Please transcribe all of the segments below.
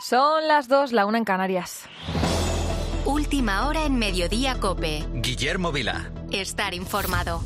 Son las dos, la una en Canarias. Última hora en Mediodía Cope. Guillermo Vila. Estar informado.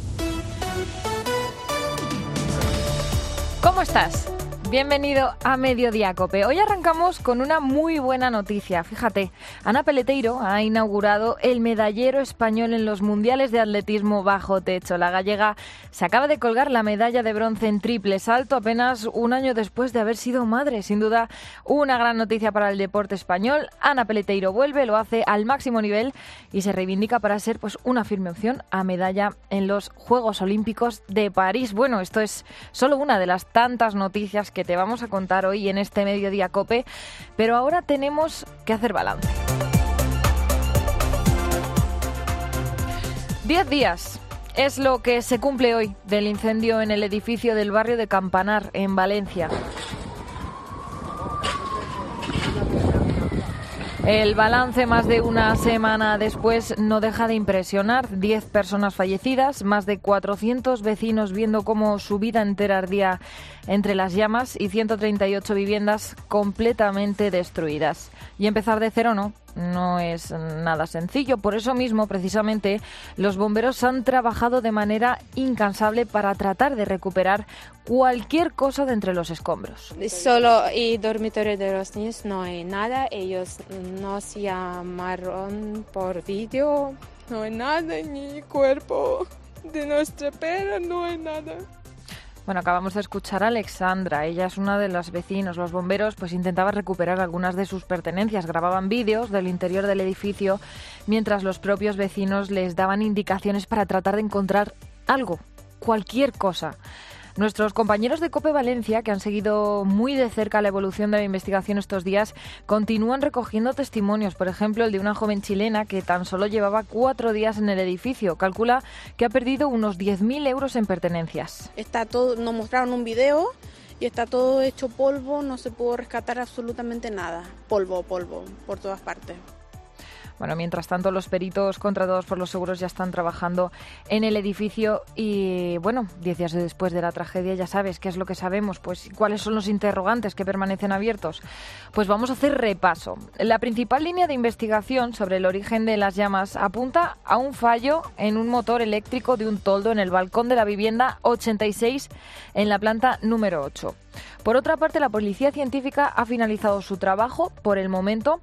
¿Cómo estás? Bienvenido a Mediodía Cope. Hoy arrancamos con una muy buena noticia. Fíjate, Ana Peleteiro ha inaugurado el medallero español en los Mundiales de Atletismo bajo techo. La gallega se acaba de colgar la medalla de bronce en triple salto apenas un año después de haber sido madre. Sin duda, una gran noticia para el deporte español. Ana Peleteiro vuelve, lo hace al máximo nivel y se reivindica para ser pues una firme opción a medalla en los Juegos Olímpicos de París. Bueno, esto es solo una de las tantas noticias que te vamos a contar hoy en este Mediodía Cope, pero ahora tenemos que hacer balance. Diez días es lo que se cumple hoy del incendio en el edificio del barrio de Campanar, en Valencia. El balance más de una semana después no deja de impresionar. Diez personas fallecidas, más de 400 vecinos viendo cómo su vida entera ardía entre las llamas y 138 viviendas completamente destruidas. Y empezar de cero no, no es nada sencillo. Por eso mismo, precisamente, los bomberos han trabajado de manera incansable para tratar de recuperar cualquier cosa de entre los escombros. Solo y dormitorio de los niños no hay nada. Ellos nos llamaron por vídeo. No hay nada en mi cuerpo. De nuestra pera no hay nada. Bueno, acabamos de escuchar a Alexandra. Ella es una de las vecinos. Los bomberos pues intentaban recuperar algunas de sus pertenencias. Grababan vídeos del interior del edificio mientras los propios vecinos les daban indicaciones para tratar de encontrar algo, cualquier cosa. Nuestros compañeros de COPE Valencia, que han seguido muy de cerca la evolución de la investigación estos días, continúan recogiendo testimonios. Por ejemplo, el de una joven chilena que tan solo llevaba cuatro días en el edificio. Calcula que ha perdido unos 10.000 euros en pertenencias. Está todo, nos mostraron un video y está todo hecho polvo, no se pudo rescatar absolutamente nada. Polvo, polvo, por todas partes. Bueno, mientras tanto, los peritos contratados por los seguros ya están trabajando en el edificio y, bueno, diez días después de la tragedia ya sabes qué es lo que sabemos, pues cuáles son los interrogantes que permanecen abiertos. Pues vamos a hacer repaso. La principal línea de investigación sobre el origen de las llamas apunta a un fallo en un motor eléctrico de un toldo en el balcón de la vivienda 86 en la planta número 8. Por otra parte, la policía científica ha finalizado su trabajo por el momento.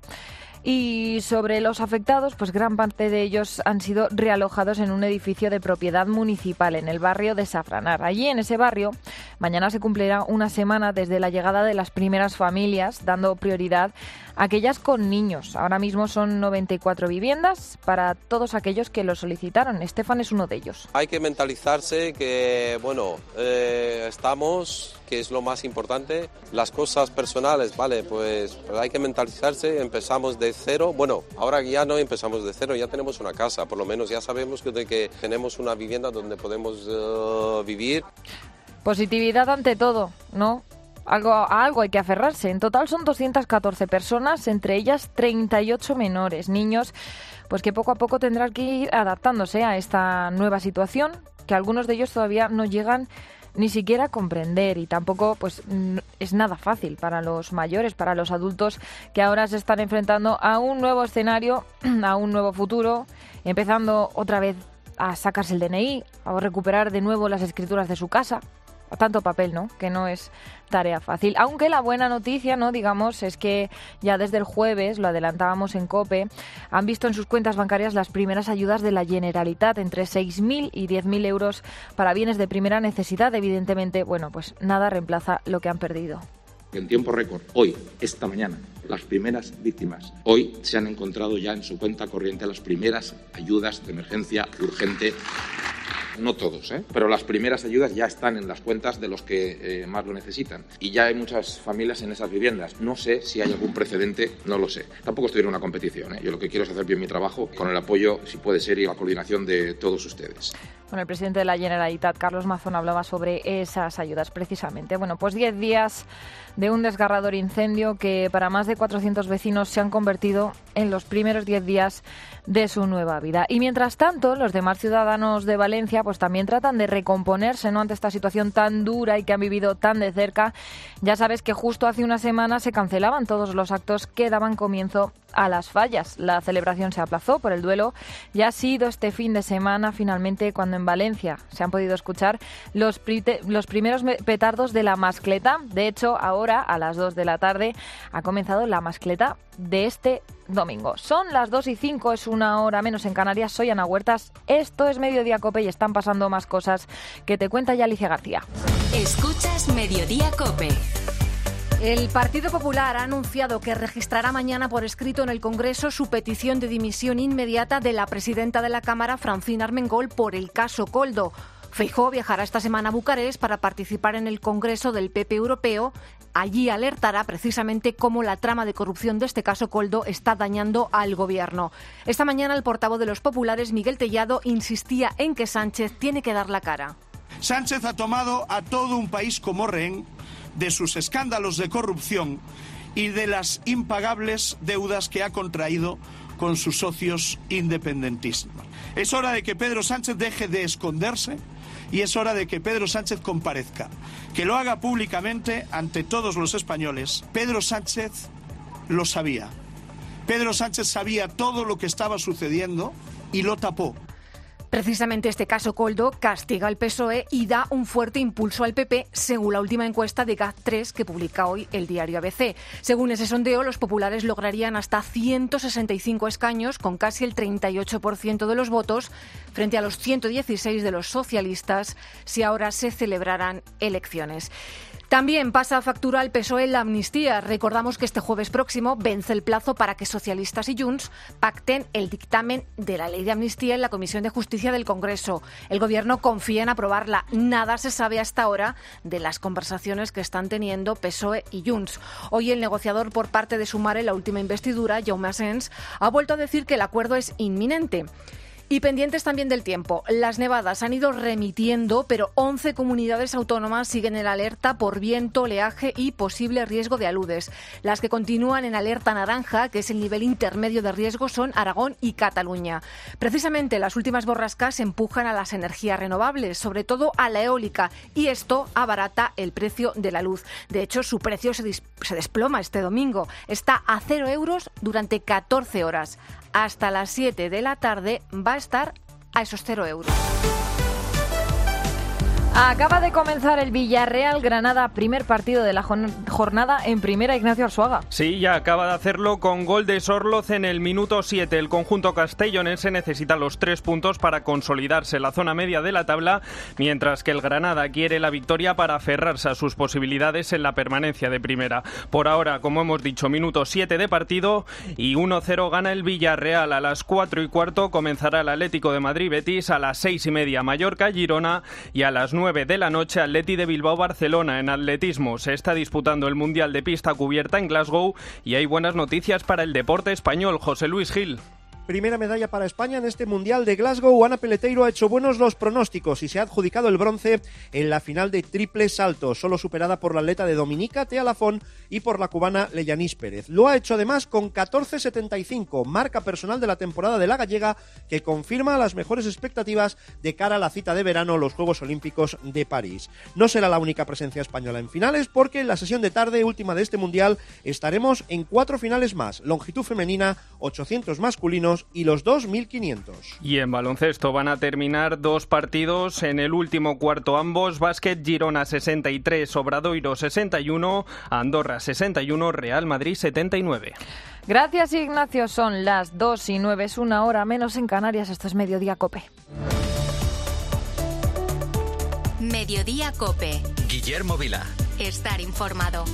Y sobre los afectados, pues gran parte de ellos han sido realojados en un edificio de propiedad municipal en el barrio de Safranar. Allí, en ese barrio, mañana se cumplirá una semana desde la llegada de las primeras familias, dando prioridad aquellas con niños. Ahora mismo son 94 viviendas para todos aquellos que lo solicitaron. Estefan es uno de ellos. Hay que mentalizarse que, bueno, eh, estamos, que es lo más importante. Las cosas personales, vale, pues hay que mentalizarse. Empezamos de cero. Bueno, ahora ya no empezamos de cero, ya tenemos una casa, por lo menos ya sabemos que, que tenemos una vivienda donde podemos uh, vivir. Positividad ante todo, ¿no? Algo, a algo hay que aferrarse. En total son 214 personas, entre ellas 38 menores, niños, pues que poco a poco tendrán que ir adaptándose a esta nueva situación, que algunos de ellos todavía no llegan ni siquiera comprender y tampoco pues es nada fácil para los mayores, para los adultos que ahora se están enfrentando a un nuevo escenario, a un nuevo futuro, empezando otra vez a sacarse el DNI, a recuperar de nuevo las escrituras de su casa, tanto papel, ¿no? Que no es tarea fácil. Aunque la buena noticia, ¿no? Digamos, es que ya desde el jueves, lo adelantábamos en COPE, han visto en sus cuentas bancarias las primeras ayudas de la Generalitat, entre 6.000 y 10.000 euros para bienes de primera necesidad. Evidentemente, bueno, pues nada reemplaza lo que han perdido. En tiempo récord, hoy, esta mañana, las primeras víctimas. Hoy se han encontrado ya en su cuenta corriente las primeras ayudas de emergencia urgente no todos, ¿eh? pero las primeras ayudas ya están en las cuentas de los que eh, más lo necesitan. Y ya hay muchas familias en esas viviendas. No sé si hay algún precedente, no lo sé. Tampoco estoy en una competición. ¿eh? Yo lo que quiero es hacer bien mi trabajo con el apoyo, si puede ser, y la coordinación de todos ustedes. Bueno, el presidente de la Generalitat, Carlos Mazón, hablaba sobre esas ayudas precisamente. Bueno, pues 10 días de un desgarrador incendio que para más de 400 vecinos se han convertido en los primeros 10 días de su nueva vida. Y mientras tanto, los demás ciudadanos de Valencia pues también tratan de recomponerse ¿no? ante esta situación tan dura y que han vivido tan de cerca. Ya sabes que justo hace una semana se cancelaban todos los actos que daban comienzo a las fallas. La celebración se aplazó por el duelo y ha sido este fin de semana finalmente cuando en Valencia se han podido escuchar los, los primeros petardos de la mascleta. De hecho, ahora a las 2 de la tarde ha comenzado la mascleta de este domingo. Son las 2 y 5, es una hora menos en Canarias. Soy Ana Huertas. Esto es Mediodía Cope y están pasando más cosas que te cuenta ya Alicia García. Escuchas Mediodía Cope. El Partido Popular ha anunciado que registrará mañana por escrito en el Congreso su petición de dimisión inmediata de la presidenta de la Cámara, Francina Armengol, por el caso Coldo. Feijó viajará esta semana a Bucarest para participar en el Congreso del PP Europeo. Allí alertará precisamente cómo la trama de corrupción de este caso Coldo está dañando al Gobierno. Esta mañana el portavoz de los populares, Miguel Tellado, insistía en que Sánchez tiene que dar la cara. Sánchez ha tomado a todo un país como rehén de sus escándalos de corrupción y de las impagables deudas que ha contraído con sus socios independentistas. Es hora de que Pedro Sánchez deje de esconderse y es hora de que Pedro Sánchez comparezca, que lo haga públicamente ante todos los españoles. Pedro Sánchez lo sabía. Pedro Sánchez sabía todo lo que estaba sucediendo y lo tapó. Precisamente este caso Coldo castiga al PSOE y da un fuerte impulso al PP, según la última encuesta de GAT3 que publica hoy el diario ABC. Según ese sondeo, los populares lograrían hasta 165 escaños, con casi el 38% de los votos, frente a los 116 de los socialistas, si ahora se celebraran elecciones. También pasa factura al PSOE la amnistía. Recordamos que este jueves próximo vence el plazo para que socialistas y Junts pacten el dictamen de la ley de amnistía en la Comisión de Justicia del Congreso. El Gobierno confía en aprobarla. Nada se sabe hasta ahora de las conversaciones que están teniendo PSOE y Junts. Hoy el negociador por parte de Sumar en la última investidura, Jaume Asens, ha vuelto a decir que el acuerdo es inminente. Y pendientes también del tiempo. Las nevadas han ido remitiendo, pero 11 comunidades autónomas siguen en alerta por viento, oleaje y posible riesgo de aludes. Las que continúan en alerta naranja, que es el nivel intermedio de riesgo, son Aragón y Cataluña. Precisamente las últimas borrascas empujan a las energías renovables, sobre todo a la eólica, y esto abarata el precio de la luz. De hecho, su precio se, desploma este domingo. Está a cero euros durante 14 horas hasta las 7 de la tarde va a estar a esos 0 euros. Acaba de comenzar el Villarreal Granada, primer partido de la jornada en primera Ignacio Arzuaga. Sí, ya acaba de hacerlo con gol de Sorloz en el minuto 7. El conjunto castellonense necesita los tres puntos para consolidarse la zona media de la tabla, mientras que el Granada quiere la victoria para aferrarse a sus posibilidades en la permanencia de primera. Por ahora, como hemos dicho, minuto 7 de partido y 1-0 gana el Villarreal. A las 4 y cuarto comenzará el Atlético de Madrid-Betis, a las 6 y media Mallorca-Girona y a las 9 9 de la noche Atleti de Bilbao-Barcelona. En atletismo se está disputando el Mundial de Pista Cubierta en Glasgow y hay buenas noticias para el deporte español. José Luis Gil. Primera medalla para España en este Mundial de Glasgow. Ana Peleteiro ha hecho buenos los pronósticos y se ha adjudicado el bronce en la final de triple salto, solo superada por la atleta de Dominica, Tea Lafón, y por la cubana Leyanis Pérez. Lo ha hecho además con 14.75, marca personal de la temporada de la gallega, que confirma las mejores expectativas de cara a la cita de verano, los Juegos Olímpicos de París. No será la única presencia española en finales, porque en la sesión de tarde última de este Mundial estaremos en cuatro finales más, longitud femenina, 800 masculinos, y los 2.500. Y en baloncesto van a terminar dos partidos en el último cuarto ambos. Básquet Girona 63, Obradoiro 61, Andorra 61, Real Madrid 79. Gracias Ignacio, son las 2 y 9, es una hora menos en Canarias, esto es Mediodía Cope. Mediodía Cope. Guillermo Vila. Estar informado.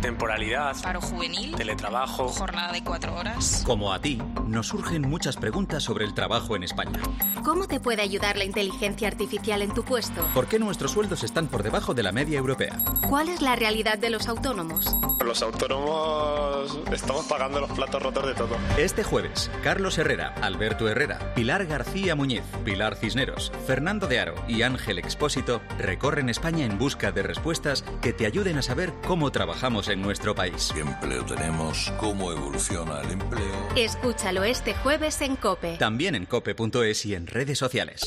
Temporalidad, paro juvenil, teletrabajo, jornada de cuatro horas. Como a ti, nos surgen muchas preguntas sobre el trabajo en España. ¿Cómo te puede ayudar la inteligencia artificial en tu puesto? ¿Por qué nuestros sueldos están por debajo de la media europea? ¿Cuál es la realidad de los autónomos? Los autónomos estamos pagando los platos rotos de todo. Este jueves, Carlos Herrera, Alberto Herrera, Pilar García Muñiz, Pilar Cisneros, Fernando de Aro y Ángel Expósito recorren España en busca de respuestas que te ayuden a saber cómo trabajamos en nuestro país. ¿Qué empleo tenemos? ¿Cómo evoluciona el empleo? Escúchalo este jueves en Cope. También en cope.es y en redes sociales.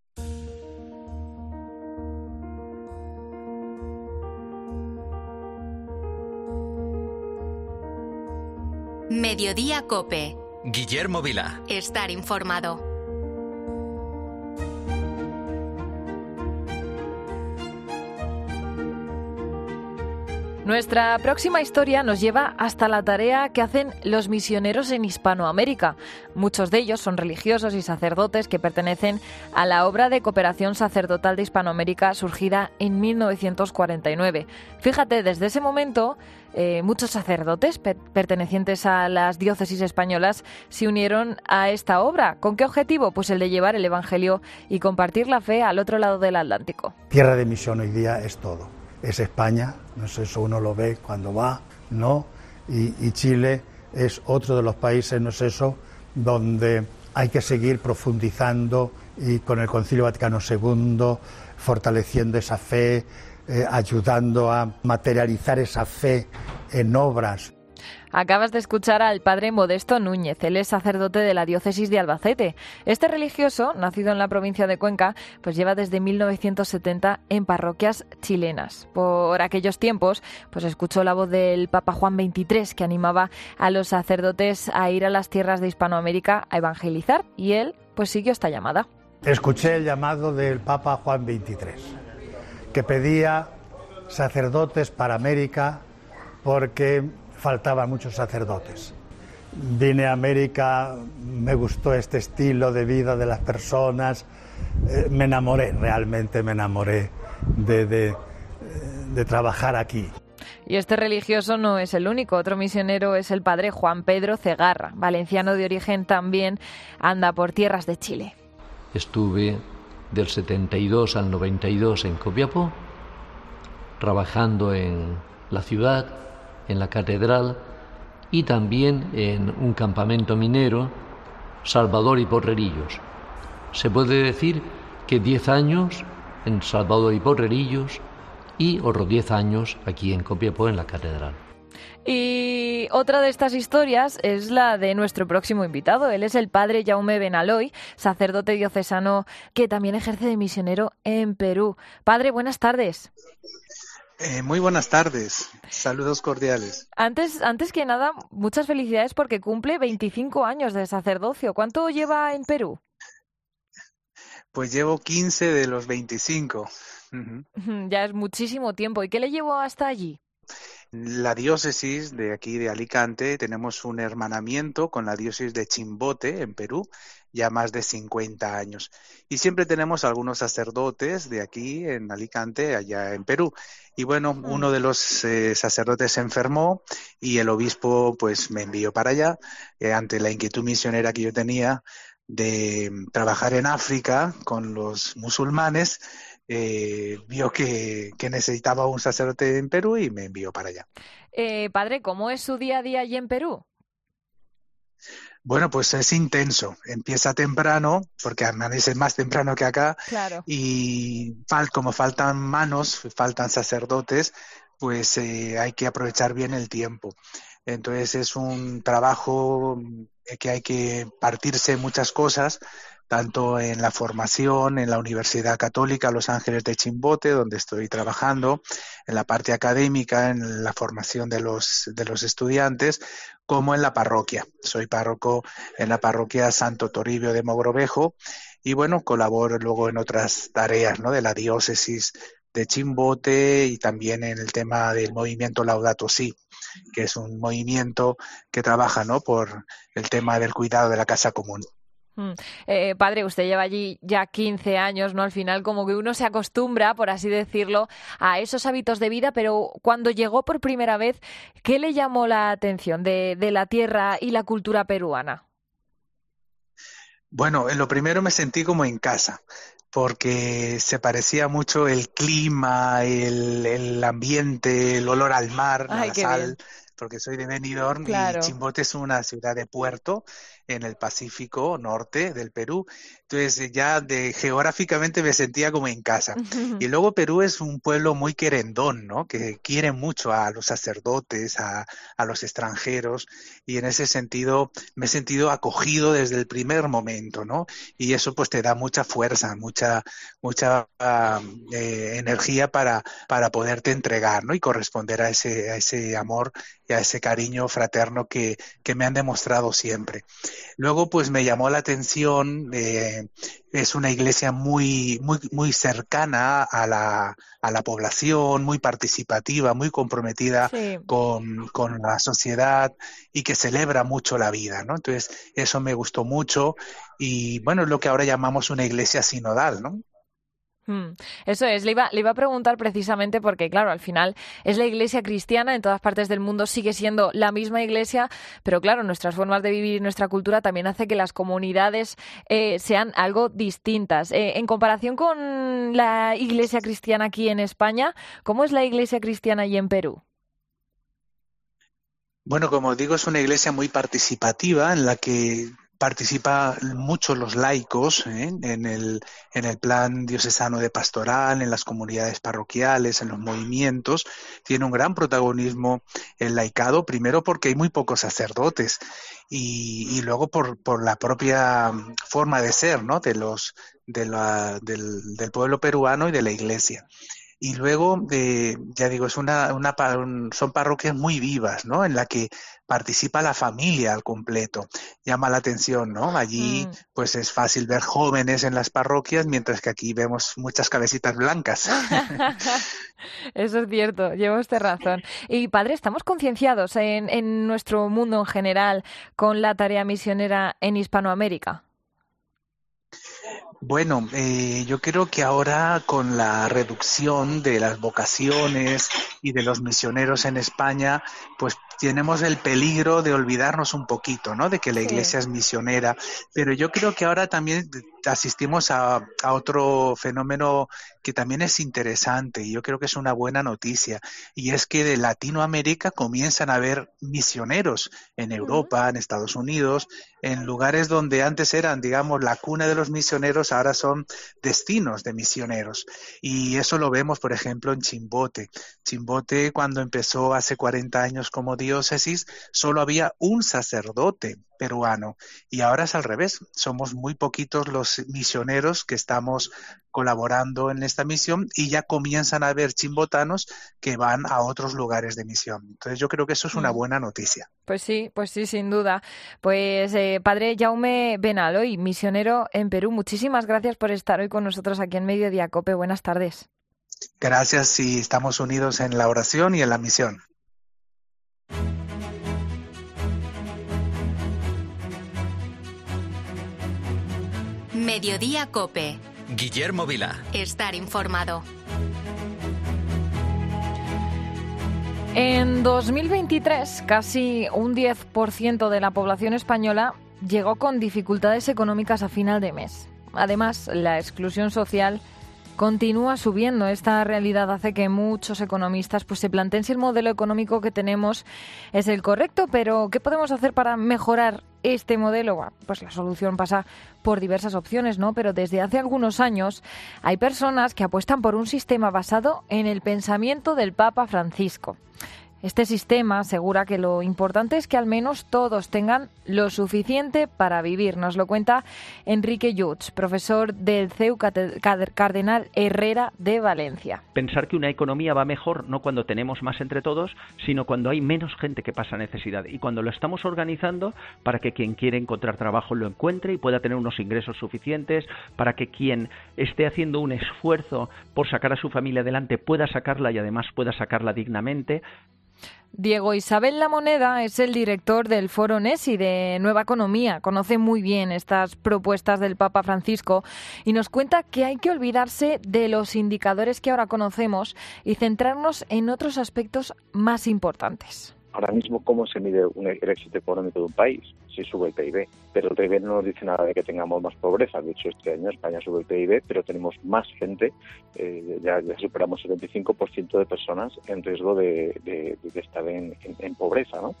Mediodía Cope. Guillermo Vila. Estar informado. Nuestra próxima historia nos lleva hasta la tarea que hacen los misioneros en Hispanoamérica. Muchos de ellos son religiosos y sacerdotes que pertenecen a la obra de cooperación sacerdotal de Hispanoamérica surgida en 1949. Fíjate, desde ese momento eh, muchos sacerdotes per pertenecientes a las diócesis españolas se unieron a esta obra. ¿Con qué objetivo? Pues el de llevar el Evangelio y compartir la fe al otro lado del Atlántico. Tierra de misión hoy día es todo es España, no sé, eso uno lo ve cuando va, ¿no? Y, Chile es otro de los países, no sé, eso, donde hay que seguir profundizando y con el Concilio Vaticano II, fortaleciendo esa fe, eh, ayudando a materializar esa fe en obras. Acabas de escuchar al padre Modesto Núñez, él es sacerdote de la diócesis de Albacete. Este religioso, nacido en la provincia de Cuenca, pues lleva desde 1970 en parroquias chilenas. Por aquellos tiempos, pues escuchó la voz del Papa Juan XXIII que animaba a los sacerdotes a ir a las tierras de Hispanoamérica a evangelizar y él pues siguió esta llamada. Escuché el llamado del Papa Juan XXIII que pedía sacerdotes para América porque faltaban muchos sacerdotes. Vine a América, me gustó este estilo de vida de las personas, eh, me enamoré, realmente me enamoré de, de, eh, de trabajar aquí. Y este religioso no es el único. Otro misionero es el padre Juan Pedro Cegarra, valenciano de origen también, anda por tierras de Chile. Estuve del 72 al 92 en Copiapó, trabajando en la ciudad, en la catedral y también en un campamento minero, Salvador y Porrerillos. Se puede decir que 10 años en Salvador y Porrerillos y otros 10 años aquí en Copiapó en la catedral. Y otra de estas historias es la de nuestro próximo invitado. Él es el padre Jaume Benaloy, sacerdote diocesano que también ejerce de misionero en Perú. Padre, buenas tardes. Eh, muy buenas tardes, saludos cordiales. Antes, antes que nada, muchas felicidades porque cumple 25 años de sacerdocio. ¿Cuánto lleva en Perú? Pues llevo 15 de los 25. Ya es muchísimo tiempo. ¿Y qué le llevó hasta allí? La diócesis de aquí de Alicante tenemos un hermanamiento con la diócesis de Chimbote en Perú ya más de 50 años. Y siempre tenemos algunos sacerdotes de aquí en Alicante, allá en Perú. Y bueno, uno de los eh, sacerdotes se enfermó y el obispo pues me envió para allá eh, ante la inquietud misionera que yo tenía de trabajar en África con los musulmanes eh, vio que, que, necesitaba un sacerdote en Perú y me envió para allá. Eh, padre, ¿cómo es su día a día allí en Perú? Bueno, pues es intenso. Empieza temprano, porque amanece más temprano que acá. Claro. Y como faltan manos, faltan sacerdotes, pues eh, hay que aprovechar bien el tiempo. Entonces es un trabajo que hay que partirse muchas cosas tanto en la formación en la Universidad Católica Los Ángeles de Chimbote, donde estoy trabajando, en la parte académica, en la formación de los, de los estudiantes, como en la parroquia. Soy párroco en la parroquia Santo Toribio de Mogrovejo y bueno, colaboro luego en otras tareas, ¿no? De la diócesis de Chimbote y también en el tema del movimiento Laudato Si, que es un movimiento que trabaja, ¿no? Por el tema del cuidado de la casa común. Mm. Eh, padre, usted lleva allí ya 15 años, ¿no? Al final como que uno se acostumbra, por así decirlo, a esos hábitos de vida, pero cuando llegó por primera vez, ¿qué le llamó la atención de, de la tierra y la cultura peruana? Bueno, en lo primero me sentí como en casa porque se parecía mucho el clima, el, el ambiente, el olor al mar, la sal, porque soy de Benidorm y Chimbote es una ciudad de puerto en el Pacífico Norte del Perú. Entonces ya de geográficamente me sentía como en casa. Y luego Perú es un pueblo muy querendón, ¿no? Que quiere mucho a los sacerdotes, a, a los extranjeros y en ese sentido me he sentido acogido desde el primer momento, ¿no? Y eso pues te da mucha fuerza, mucha mucha eh, energía para, para poderte entregar, ¿no? Y corresponder a ese, a ese amor y a ese cariño fraterno que, que me han demostrado siempre. Luego, pues me llamó la atención, eh, es una iglesia muy, muy, muy cercana a la, a la población, muy participativa, muy comprometida con, con, la sociedad y que celebra mucho la vida, ¿no? Entonces, eso me gustó mucho y bueno, es lo que ahora llamamos una iglesia sinodal, ¿no? Mm, eso es, le iba, a preguntar precisamente porque, claro, al final es la iglesia cristiana, en todas partes del mundo sigue siendo la misma iglesia, pero claro, nuestras formas de vivir nuestra cultura también hace que las comunidades eh, sean algo distintas. Eh, en comparación con la iglesia cristiana aquí en España, ¿cómo es la iglesia cristiana allí en Perú? Bueno, como digo, es una iglesia muy participativa en la que participa mucho los laicos ¿eh? en, el, en el plan diocesano de pastoral, en las comunidades parroquiales, en los movimientos. Tiene un gran protagonismo el laicado, primero porque hay muy pocos sacerdotes y, y luego por, por, la propia forma de ser ¿no? de los, de la, del, del pueblo peruano y de la iglesia y luego de, ya digo es una, una son parroquias muy vivas no en la que participa la familia al completo. Llama la atención no allí mm. pues es fácil ver jóvenes en las parroquias mientras que aquí vemos muchas cabecitas blancas. Eso es cierto lleva usted razón. Y padre estamos concienciados en, en nuestro mundo en general con la tarea misionera en Hispanoamérica bueno, eh, yo creo que ahora con la reducción de las vocaciones y de los misioneros en España, pues tenemos el peligro de olvidarnos un poquito, ¿no? De que la iglesia es misionera. Pero yo creo que ahora también asistimos a, a, otro fenómeno que también es interesante y yo creo que es una buena noticia. Y es que de Latinoamérica comienzan a haber misioneros en Europa, en Estados Unidos, en lugares donde antes eran, digamos, la cuna de los misioneros, ahora son destinos de misioneros. Y eso lo vemos, por ejemplo, en Chimbote. Chimbote, cuando empezó hace 40 años como diócesis, solo había un sacerdote peruano. Y ahora es al revés. Somos muy poquitos los misioneros que estamos colaborando en esta misión y ya comienzan a haber chimbotanos que van a otros lugares de misión. Entonces yo creo que eso es una mm. buena noticia. Pues sí, pues sí, sin duda. Pues eh, padre Jaume Benaloy, misionero en Perú, muchísimas gracias por estar hoy con nosotros aquí en Mediodía Cope. Buenas tardes. Gracias y estamos unidos en la oración y en la misión. Mediodía Cope. Guillermo Vila. Estar informado. En 2023, casi un 10% de la población española llegó con dificultades económicas a final de mes. Además, la exclusión social continúa subiendo. Esta realidad hace que muchos economistas pues, se planteen si el modelo económico que tenemos es el correcto, pero ¿qué podemos hacer para mejorar este modelo? pues la solución pasa por diversas opciones, ¿no? Pero desde hace algunos años hay personas que apuestan por un sistema basado en el pensamiento del Papa Francisco. Este sistema asegura que lo importante es que al menos todos tengan lo suficiente para vivir. Nos lo cuenta Enrique Jutz, profesor del CEU Cardenal Herrera de Valencia. Pensar que una economía va mejor no cuando tenemos más entre todos, sino cuando hay menos gente que pasa necesidad y cuando lo estamos organizando para que quien quiere encontrar trabajo lo encuentre y pueda tener unos ingresos suficientes, para que quien esté haciendo un esfuerzo por sacar a su familia adelante pueda sacarla y además pueda sacarla dignamente Diego Isabel La Moneda es el director del Foro NESI de Nueva Economía. Conoce muy bien estas propuestas del Papa Francisco y nos cuenta que hay que olvidarse de los indicadores que ahora conocemos y centrarnos en otros aspectos más importantes ahora mismo cómo se mide el éxito económico de un país, si sube el PIB. Pero el PIB no nos dice nada de que tengamos más pobreza. De hecho, este año España sube el PIB, pero tenemos más gente, eh, ya, superamos el 25% de personas en riesgo de, estar en, pobreza. ¿no?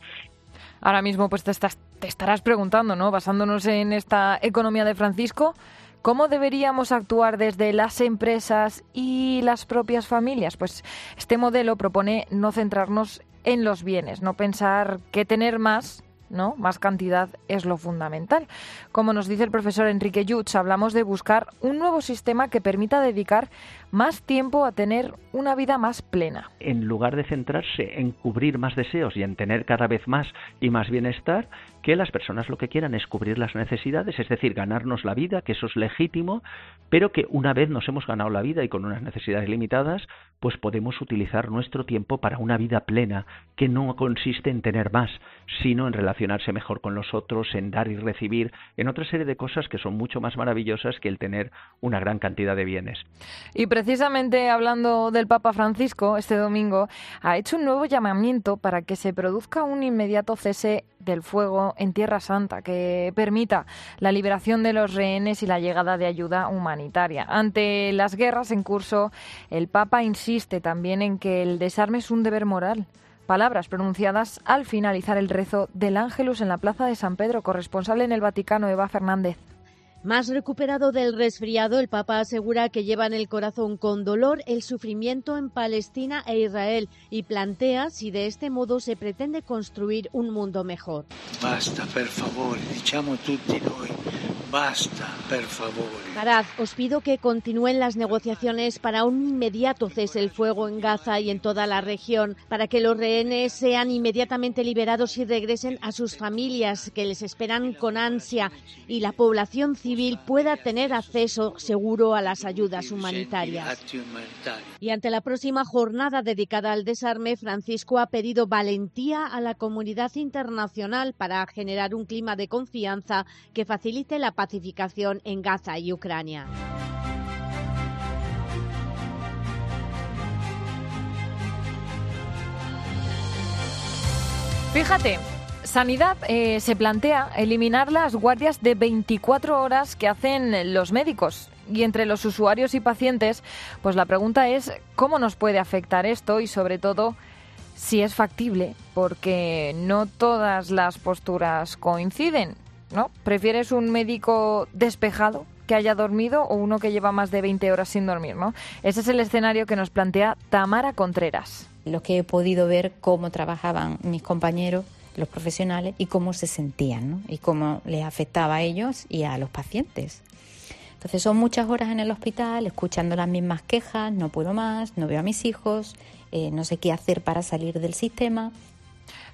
Ahora mismo pues te, estás, te estarás preguntando, ¿no? basándonos en esta economía de Francisco, ¿Cómo deberíamos actuar desde las empresas y las propias familias? Pues este modelo propone no centrarnos en los bienes, no pensar que tener más ¿no? Más cantidad es lo fundamental. Como nos dice el profesor Enrique Jutz, hablamos de buscar un nuevo sistema que permita dedicar más tiempo a tener una vida más plena. En lugar de centrarse en cubrir más deseos y en tener cada vez más y más bienestar, que las personas lo que quieran es cubrir las necesidades, es decir, ganarnos la vida, que eso es legítimo, pero que una vez nos hemos ganado la vida y con unas necesidades limitadas, pues podemos utilizar nuestro tiempo para una vida plena, que no consiste en tener más, sino en relacionarse mejor con los otros, en dar y recibir, en otra serie de cosas que son mucho más maravillosas que el tener una gran cantidad de bienes. Y precisamente hablando del Papa Francisco, este domingo ha hecho un nuevo llamamiento para que se produzca un inmediato cese del fuego en Tierra Santa que permita la liberación de los rehenes y la llegada de ayuda humanitaria. Ante las guerras en curso, el Papa insiste también en que el desarme es un deber moral. Palabras pronunciadas al finalizar el rezo del Ángelus en la Plaza de San Pedro, corresponsal en el Vaticano, Eva Fernández. Más recuperado del resfriado, el Papa asegura que lleva en el corazón con dolor el sufrimiento en Palestina e Israel y plantea si de este modo se pretende construir un mundo mejor. Basta, per favore, diciamo tutti noi, basta, per favore. Caraz, os pido que continúen las negociaciones para un inmediato cese el fuego en Gaza y en toda la región, para que los rehenes sean inmediatamente liberados y regresen a sus familias que les esperan con ansia y la población civil pueda tener acceso seguro a las ayudas humanitarias. Y ante la próxima jornada dedicada al desarme, Francisco ha pedido valentía a la comunidad internacional para generar un clima de confianza que facilite la pacificación en Gaza y Ucrania. Fíjate, Sanidad eh, se plantea eliminar las guardias de 24 horas que hacen los médicos. Y entre los usuarios y pacientes, pues la pregunta es cómo nos puede afectar esto y sobre todo si es factible, porque no todas las posturas coinciden, ¿no? ¿Prefieres un médico despejado que haya dormido o uno que lleva más de 20 horas sin dormir, ¿no? Ese es el escenario que nos plantea Tamara Contreras. Lo que he podido ver cómo trabajaban mis compañeros los profesionales y cómo se sentían y cómo les afectaba a ellos y a los pacientes. Entonces son muchas horas en el hospital escuchando las mismas quejas, no puedo más, no veo a mis hijos, eh, no sé qué hacer para salir del sistema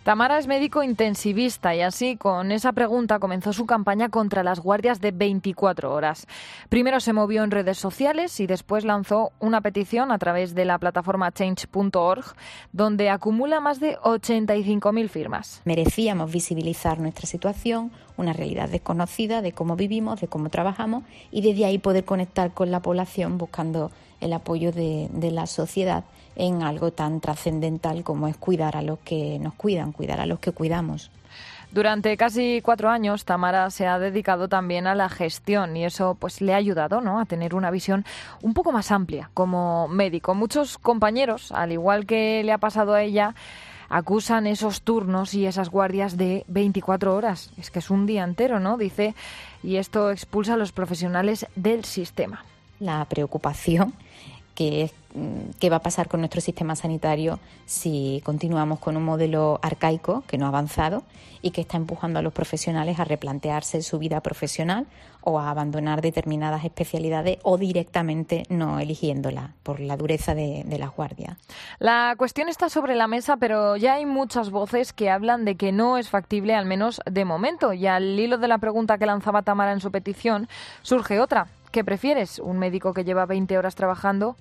Tamara es médico intensivista y así con esa pregunta comenzó su campaña contra las guardias de 24 horas. Primero se movió en redes sociales y después lanzó una petición a través de la plataforma change.org donde acumula más de 85.000 firmas. Merecíamos visibilizar nuestra situación, una realidad desconocida de cómo vivimos, de cómo trabajamos y desde ahí poder conectar con la población buscando el apoyo de, de la sociedad en algo tan trascendental como es cuidar a los que nos cuidan, cuidar a los que cuidamos. Durante casi cuatro años, Tamara se ha dedicado también a la gestión y eso pues le ha ayudado ¿no? a tener una visión un poco más amplia como médico. Muchos compañeros, al igual que le ha pasado a ella, acusan esos turnos y esas guardias de 24 horas. Es que es un día entero, ¿no? Dice, y esto expulsa a los profesionales del sistema. La preocupación que es mm, qué va a pasar con nuestro sistema sanitario si continuamos con un modelo arcaico que no ha avanzado y que está empujando a los profesionales a replantearse su vida profesional o a abandonar determinadas especialidades o directamente no eligiéndola por la dureza de, de las guardias. La cuestión está sobre la mesa, pero ya hay muchas voces que hablan de que no es factible, al menos de momento. Y al hilo de la pregunta que lanzaba Tamara en su petición, surge otra. ¿Qué prefieres? ¿Un médico que lleva 20 horas trabajando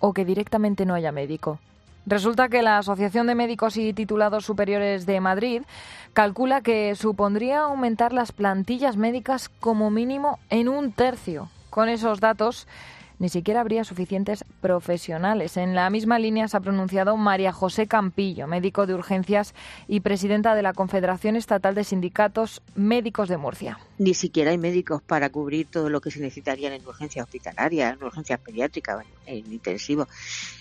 o que directamente no haya médico? Resulta que la Asociación de Médicos y Titulados Superiores de Madrid calcula que supondría aumentar las plantillas médicas como mínimo en un tercio. Con esos datos, ni siquiera habría suficientes profesionales. En la misma línea se ha pronunciado María José Campillo, médico de urgencias y presidenta de la Confederación Estatal de Sindicatos Médicos de Murcia. Ni siquiera hay médicos para cubrir todo lo que se necesitaría en urgencias hospitalarias, en urgencias pediátricas, en intensivo.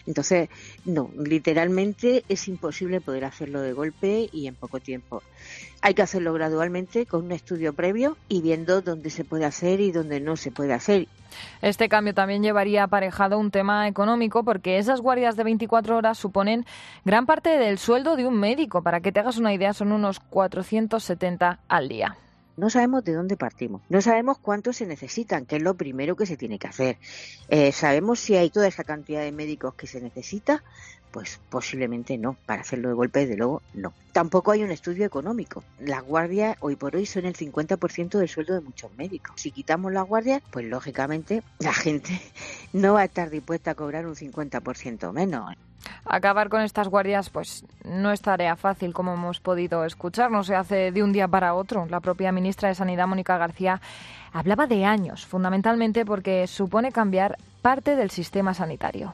Entonces, no, literalmente es imposible poder hacerlo de golpe y en poco tiempo. Hay que hacerlo gradualmente con un estudio previo y viendo dónde se puede hacer y dónde no se puede hacer. Este cambio también llevaría aparejado un tema económico porque esas guardias de 24 horas suponen gran parte del sueldo de un médico. Para que te hagas una idea, son unos 470 al día. No sabemos de dónde partimos, no sabemos cuántos se necesitan, que es lo primero que se tiene que hacer. Eh, sabemos si hay toda esa cantidad de médicos que se necesita, pues posiblemente no. Para hacerlo de golpe, desde luego, no. Tampoco hay un estudio económico. Las guardias hoy por hoy son el 50% del sueldo de muchos médicos. Si quitamos las guardias, pues lógicamente la gente no va a estar dispuesta a cobrar un 50% menos. Acabar con estas guardias pues no es tarea fácil, como hemos podido escuchar, no se hace de un día para otro. La propia ministra de Sanidad, Mónica García, hablaba de años, fundamentalmente porque supone cambiar parte del sistema sanitario.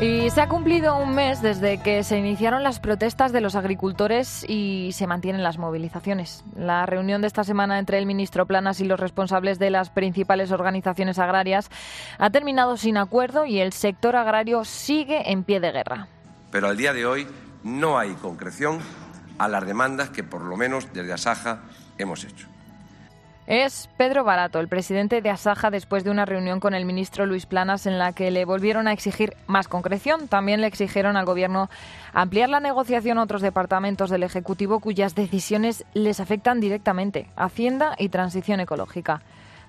Y se ha cumplido un mes desde que se iniciaron las protestas de los agricultores y se mantienen las movilizaciones. La reunión de esta semana entre el ministro Planas y los responsables de las principales organizaciones agrarias ha terminado sin acuerdo y el sector agrario sigue en pie de guerra. Pero al día de hoy no hay concreción a las demandas que por lo menos desde Asaja hemos hecho. Es Pedro Barato, el presidente de Asaja, después de una reunión con el ministro Luis Planas en la que le volvieron a exigir más concreción. También le exigieron al Gobierno ampliar la negociación a otros departamentos del Ejecutivo cuyas decisiones les afectan directamente, Hacienda y Transición Ecológica.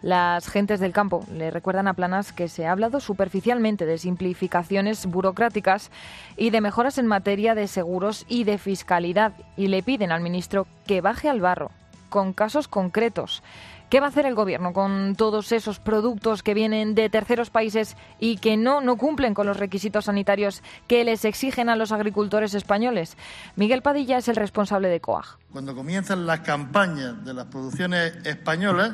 Las gentes del campo le recuerdan a Planas que se ha hablado superficialmente de simplificaciones burocráticas y de mejoras en materia de seguros y de fiscalidad y le piden al ministro que baje al barro con casos concretos. ¿Qué va a hacer el gobierno con todos esos productos que vienen de terceros países y que no, no cumplen con los requisitos sanitarios que les exigen a los agricultores españoles? Miguel Padilla es el responsable de COAG. Cuando comienzan las campañas de las producciones españolas,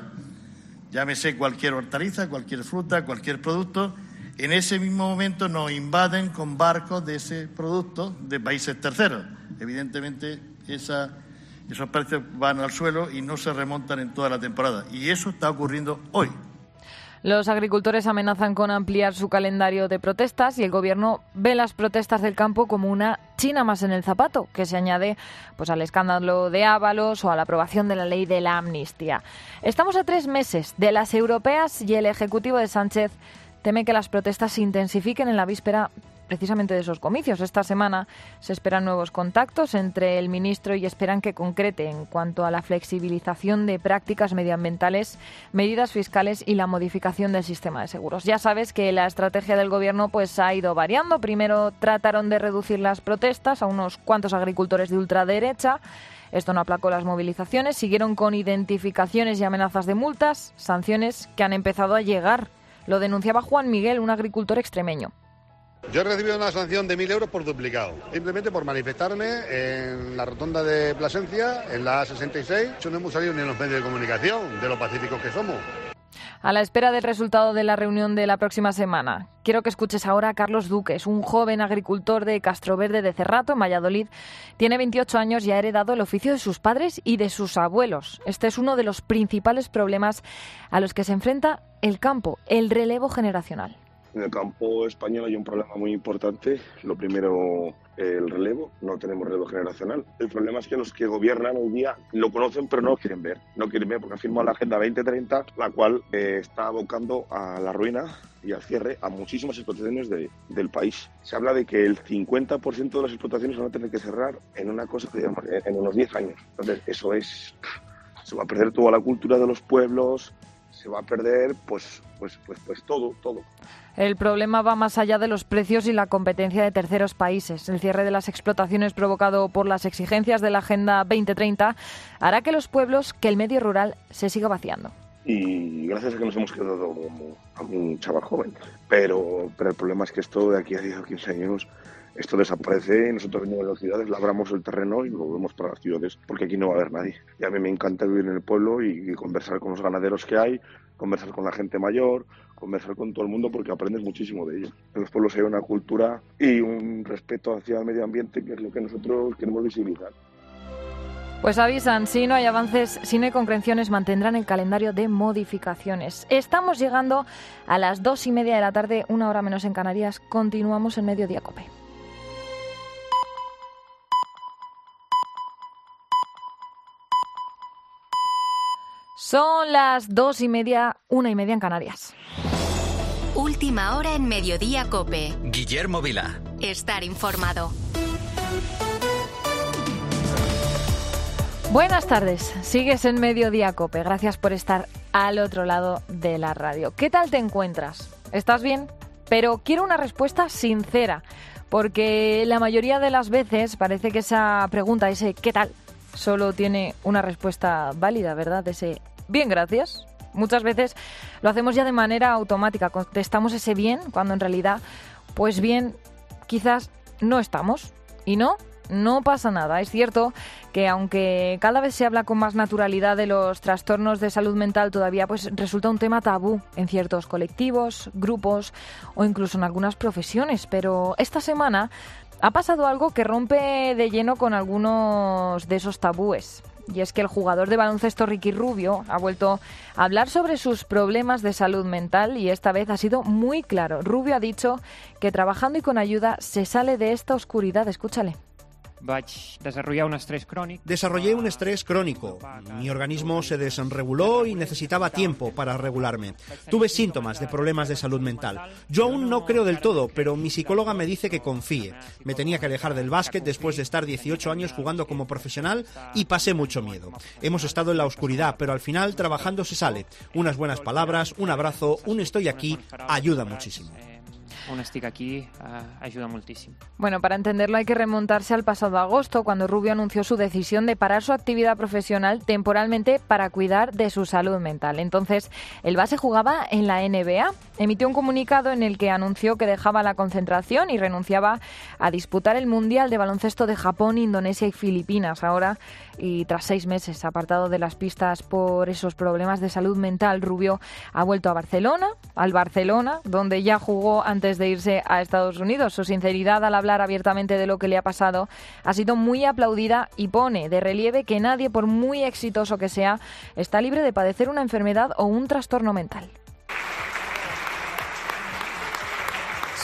llámese cualquier hortaliza, cualquier fruta, cualquier producto, en ese mismo momento nos invaden con barcos de ese producto de países terceros. Evidentemente, esa esos precios van al suelo y no se remontan en toda la temporada. Y eso está ocurriendo hoy. Los agricultores amenazan con ampliar su calendario de protestas y el gobierno ve las protestas del campo como una china más en el zapato, que se añade pues al escándalo de Ábalos o a la aprobación de la ley de la amnistía. Estamos a tres meses de las europeas y el ejecutivo de Sánchez teme que las protestas se intensifiquen en la víspera precisamente de esos comicios. Esta semana se esperan nuevos contactos entre el ministro y esperan que concrete en cuanto a la flexibilización de prácticas medioambientales, medidas fiscales y la modificación del sistema de seguros. Ya sabes que la estrategia del gobierno pues ha ido variando. Primero trataron de reducir las protestas a unos cuantos agricultores de ultraderecha. Esto no aplacó las movilizaciones, siguieron con identificaciones y amenazas de multas, sanciones que han empezado a llegar. Lo denunciaba Juan Miguel, un agricultor extremeño. Yo he recibido una sanción de 1.000 euros por duplicado, simplemente por manifestarme en la rotonda de Plasencia, en la A66. Yo no hemos salido ni en los medios de comunicación, de lo pacíficos que somos. A la espera del resultado de la reunión de la próxima semana, quiero que escuches ahora a Carlos Duques, un joven agricultor de Castroverde de Cerrato, en Valladolid. Tiene 28 años y ha heredado el oficio de sus padres y de sus abuelos. Este es uno de los principales problemas a los que se enfrenta el campo, el relevo generacional. En el campo español hay un problema muy importante. Lo primero el relevo, no tenemos relevo generacional. El problema es que los que gobiernan hoy día lo conocen pero no lo quieren ver. No quieren ver porque han firmado la Agenda 2030, la cual eh, está abocando a la ruina y al cierre a muchísimas explotaciones de, del país. Se habla de que el 50% de las explotaciones van a tener que cerrar en una cosa digamos, en unos 10 años. Entonces, eso es... Se va a perder toda la cultura de los pueblos, se va a perder pues, pues, pues, pues todo, todo. El problema va más allá de los precios y la competencia de terceros países. El cierre de las explotaciones provocado por las exigencias de la Agenda 2030 hará que los pueblos, que el medio rural se siga vaciando. Y gracias a que nos hemos quedado a un chaval joven. Pero, pero el problema es que esto de aquí a 10 o 15 años esto desaparece y nosotros venimos a las ciudades, labramos el terreno y volvemos para las ciudades, porque aquí no va a haber nadie. Y a mí me encanta vivir en el pueblo y, conversar con los ganaderos que hay, conversar con la gente mayor, conversar con todo el mundo porque aprendes muchísimo de ellos. En los pueblos hay una cultura y un respeto hacia el medio ambiente que es lo que nosotros queremos visibilizar. Pues avisan, si no hay avances, si no hay concreciones, mantendrán el calendario de modificaciones. Estamos llegando a las dos y media de la tarde, una hora menos en Canarias. Continuamos en Mediodía Cope. Son las dos y media, una y media en Canarias. Última hora en Mediodía Cope. Guillermo Vila. Estar informado. Buenas tardes, sigues en Mediodía Cope. Gracias por estar al otro lado de la radio. ¿Qué tal te encuentras? ¿Estás bien? Pero quiero una respuesta sincera, porque la mayoría de las veces parece que esa pregunta, ese ¿qué tal? Solo tiene una respuesta válida, ¿verdad? Ese bien, gracias. Muchas veces lo hacemos ya de manera automática, contestamos ese bien cuando en realidad, pues bien, quizás no estamos. Y no, no pasa nada. Es cierto que aunque cada vez se habla con más naturalidad de los trastornos de salud mental, todavía pues resulta un tema tabú en ciertos colectivos, grupos o incluso en algunas profesiones. Pero esta semana ha pasado algo que rompe de lleno con algunos de esos tabúes. Y es que el jugador de baloncesto Ricky Rubio ha vuelto a hablar sobre sus problemas de salud mental y esta vez ha sido muy claro. Rubio ha dicho que trabajando y con ayuda se sale de esta oscuridad. Escúchale. Desarrollé un estrés crónico. Mi organismo se desreguló y necesitaba tiempo para regularme. Tuve síntomas de problemas de salud mental. Yo aún no creo del todo, pero mi psicóloga me dice que confíe. Me tenía que alejar del básquet después de estar 18 años jugando como profesional y pasé mucho miedo. Hemos estado en la oscuridad, pero al final trabajando se sale. Unas buenas palabras, un abrazo, un estoy aquí, ayuda muchísimo un stick aquí uh, ayuda muchísimo. Bueno, para entenderlo hay que remontarse al pasado agosto, cuando Rubio anunció su decisión de parar su actividad profesional temporalmente para cuidar de su salud mental. Entonces, el base jugaba en la NBA. Emitió un comunicado en el que anunció que dejaba la concentración y renunciaba a disputar el Mundial de Baloncesto de Japón, Indonesia y Filipinas. Ahora, y tras seis meses apartado de las pistas por esos problemas de salud mental, Rubio ha vuelto a Barcelona, al Barcelona, donde ya jugó antes de irse a Estados Unidos. Su sinceridad al hablar abiertamente de lo que le ha pasado ha sido muy aplaudida y pone de relieve que nadie, por muy exitoso que sea, está libre de padecer una enfermedad o un trastorno mental.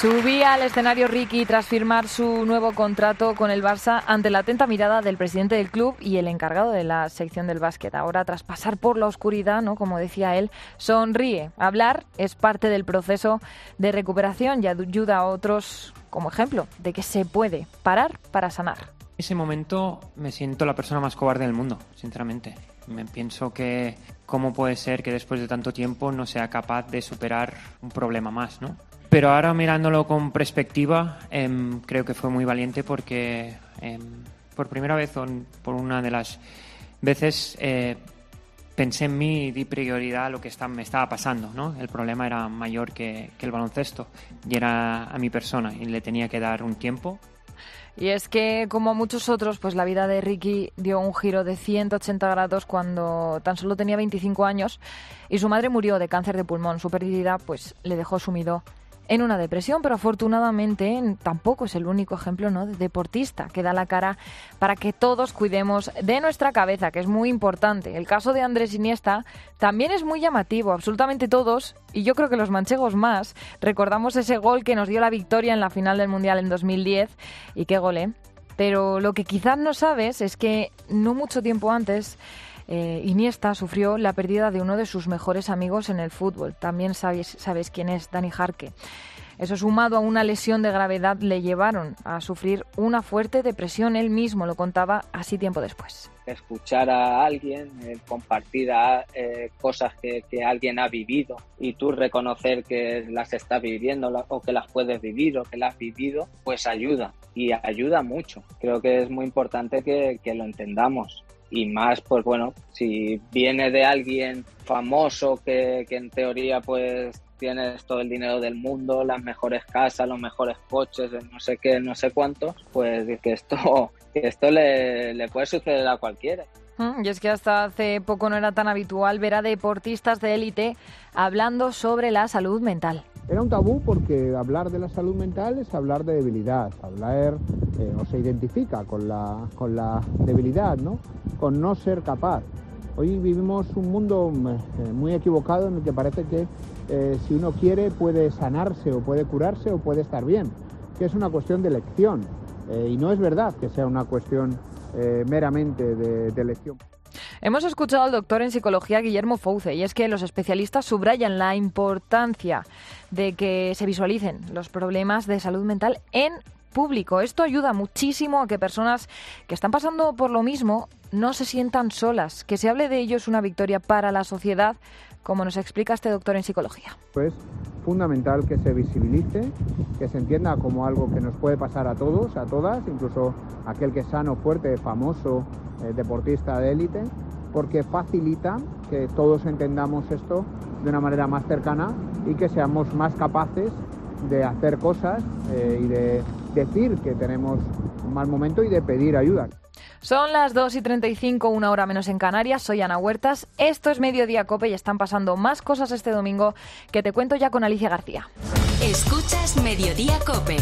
Subía al escenario Ricky tras firmar su nuevo contrato con el Barça ante la atenta mirada del presidente del club y el encargado de la sección del básquet. Ahora, tras pasar por la oscuridad, ¿no? como decía él, sonríe. Hablar es parte del proceso de recuperación y ayuda a otros como ejemplo de que se puede parar para sanar. En ese momento me siento la persona más cobarde del mundo, sinceramente. Me pienso que cómo puede ser que después de tanto tiempo no sea capaz de superar un problema más, ¿no? Pero ahora mirándolo con perspectiva, em, creo que fue muy valiente porque em, por primera vez, por una de las veces, eh, pensé en mí y di prioridad a lo que me estaba pasando. ¿no? El problema era mayor que, que el baloncesto y era a mi persona y le tenía que dar un tiempo y es que, como muchos otros, pues la vida de Ricky dio un giro de 180 grados cuando tan solo tenía 25 años y su madre murió de cáncer de pulmón. Su pérdida pues le dejó sumido en una depresión, pero afortunadamente tampoco es el único ejemplo ¿no? de deportista que da la cara para que todos cuidemos de nuestra cabeza, que es muy importante. El caso de Andrés Iniesta también es muy llamativo. Absolutamente todos, y yo creo que los manchegos más, recordamos ese gol que nos dio la victoria en la final del Mundial en 2010. Y qué gol, ¿eh? Pero lo que quizás no sabes es que no mucho tiempo antes eh, Iniesta sufrió la pérdida de uno de sus mejores amigos en el fútbol. También sabéis, quién es, Dani Jarque. Eso sumado a una lesión de gravedad le llevaron a sufrir una fuerte depresión. Él mismo lo contaba así tiempo después. Escuchar a alguien, eh, compartir eh, cosas que, alguien ha vivido y tú reconocer que las estás viviendo o que las puedes vivir o que las has vivido, pues ayuda y ayuda mucho. Creo que es muy importante que lo entendamos y más, pues bueno, si viene de alguien famoso que, que en teoría pues tienes todo el dinero del mundo, las mejores casas, los mejores coches, no sé qué, no sé cuántos, pues que esto, que esto le, le puede suceder a cualquiera. Mm, y es que hasta hace poco no era tan habitual ver a deportistas de élite hablando sobre la salud mental. Era un tabú porque hablar de la salud mental es hablar de debilidad, hablar eh, o se identifica con la, con la debilidad, ¿no? con no ser capaz. Hoy vivimos un mundo eh, muy equivocado en el que parece que eh, si uno quiere puede sanarse o puede curarse o puede estar bien, que es una cuestión de elección. y no es verdad que sea una cuestión meramente de, de elección. Hemos escuchado al doctor en psicología Guillermo Fouce y es que los especialistas subrayan la importancia de que se visualicen los problemas de salud mental en público. Esto ayuda muchísimo a que personas que están pasando por lo mismo no se sientan solas. Que se hable de ello es una victoria para la sociedad, como nos explica este doctor en psicología. Pues fundamental que se visibilice, que se entienda como algo que nos puede pasar a todos, a todas, incluso aquel que es sano, fuerte, famoso, eh, deportista de élite, porque facilita que todos entendamos esto de una manera más cercana y que seamos más capaces de hacer cosas eh, y de decir que tenemos un mal momento y de pedir ayuda. Son las 2 y 35, una hora menos en Canarias. Soy Ana Huertas. Esto es Mediodía Cope y están pasando más cosas este domingo que te cuento ya con Alicia García. Escuchas Mediodía Cope.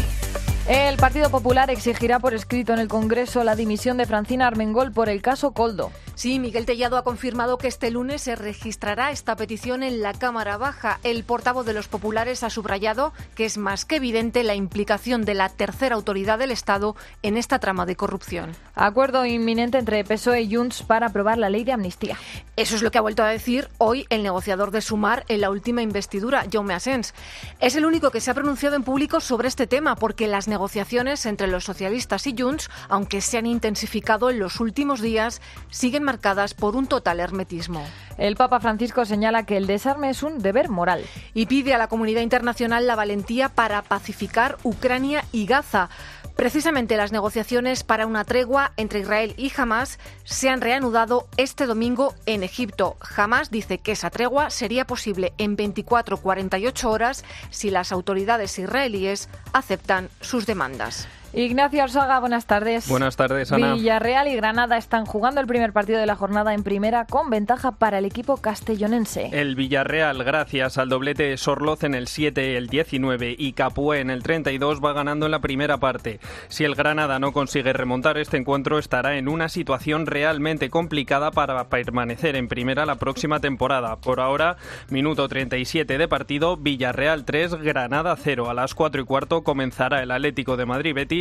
El Partido Popular exigirá por escrito en el Congreso la dimisión de Francina Armengol por el caso Coldo. Sí, Miguel Tellado ha confirmado que este lunes se registrará esta petición en la Cámara Baja. El portavoz de los populares ha subrayado que es más que evidente la implicación de la tercera autoridad del Estado en esta trama de corrupción. Acuerdo inminente entre PSOE y Junts para aprobar la ley de amnistía. Eso es lo que ha vuelto a decir hoy el negociador de Sumar en la última investidura, Jaume Asens. Es el único que se ha pronunciado en público sobre este tema porque las negociaciones entre los socialistas y Junts, aunque se han intensificado en los últimos días, siguen marcadas por un total hermetismo. El Papa Francisco señala que el desarme es un deber moral. Y pide a la comunidad internacional la valentía para pacificar Ucrania y Gaza. Precisamente las negociaciones para una tregua entre Israel y Hamas se han reanudado este domingo en Egipto. Hamas dice que esa tregua sería posible en 24-48 horas si las autoridades israelíes aceptan sus demandas. Ignacio Arzaga, buenas tardes. Buenas tardes, Ana. Villarreal y Granada están jugando el primer partido de la jornada en primera con ventaja para el equipo castellonense. El Villarreal, gracias al doblete de Sorloz en el 7, el 19 y Capué en el 32, va ganando en la primera parte. Si el Granada no consigue remontar este encuentro, estará en una situación realmente complicada para permanecer en primera la próxima temporada. Por ahora, minuto 37 de partido, Villarreal 3, Granada 0. A las 4 y cuarto comenzará el Atlético de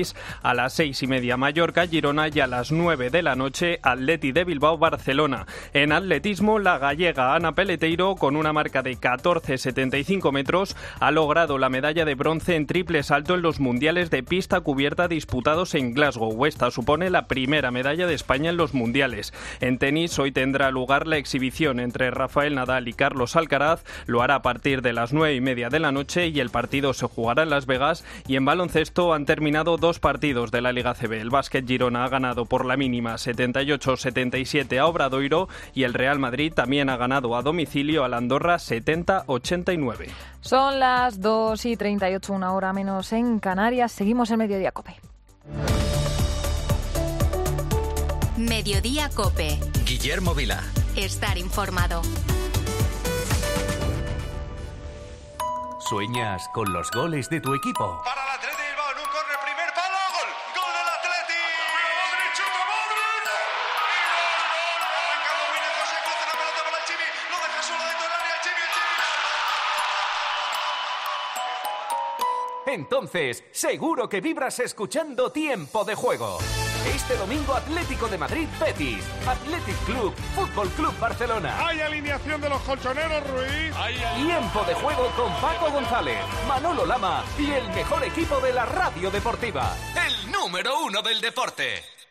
Madrid-Betis a las seis y media Mallorca, Girona y a las nueve de la noche Atleti de Bilbao, Barcelona. En atletismo, la gallega Ana Peleteiro, con una marca de 14,75 metros, ha logrado la medalla de bronce en triple salto en los mundiales de pista cubierta disputados en Glasgow. Esta supone la primera medalla de España en los mundiales. En tenis, hoy tendrá lugar la exhibición entre Rafael Nadal y Carlos Alcaraz. Lo hará a partir de las nueve y media de la noche y el partido se jugará en Las Vegas. Y en baloncesto han terminado dos partidos de la Liga CB. El Básquet Girona ha ganado por la mínima 78-77 a Obradoiro y el Real Madrid también ha ganado a domicilio al Andorra 70-89. Son las 2 y 38, una hora menos en Canarias. Seguimos en Mediodía Cope. Mediodía Cope. Guillermo Vila. Estar informado. ¿Sueñas con los goles de tu equipo? Para el Entonces, seguro que vibras escuchando Tiempo de Juego. Este domingo Atlético de Madrid Betis, Athletic Club, Fútbol Club Barcelona. Hay alineación de los colchoneros, Ruiz. Tiempo de Juego con Paco González, Manolo Lama y el mejor equipo de la radio deportiva. El número uno del deporte.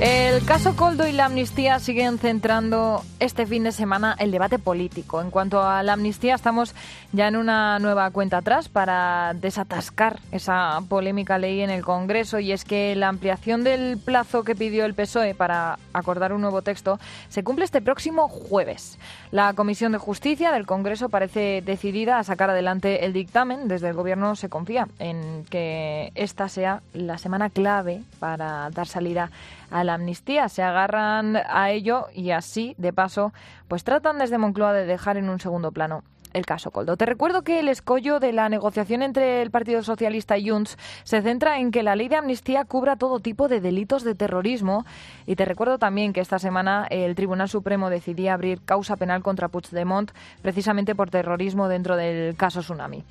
El caso Coldo y la amnistía siguen centrando este fin de semana el debate político. En cuanto a la amnistía, estamos ya en una nueva cuenta atrás para desatascar esa polémica ley en el Congreso y es que la ampliación del plazo que pidió el PSOE para acordar un nuevo texto se cumple este próximo jueves. La Comisión de Justicia del Congreso parece decidida a sacar adelante el dictamen. Desde el Gobierno se confía en que esta sea la semana clave para dar salida la amnistía. Se agarran a ello y así, de paso, pues tratan desde Moncloa de dejar en un segundo plano el caso Coldo. Te recuerdo que el escollo de la negociación entre el Partido Socialista y Junts se centra en que la ley de amnistía cubra todo tipo de delitos de terrorismo y te recuerdo también que esta semana el Tribunal Supremo decidía abrir causa penal contra Puigdemont precisamente por terrorismo dentro del caso Tsunami.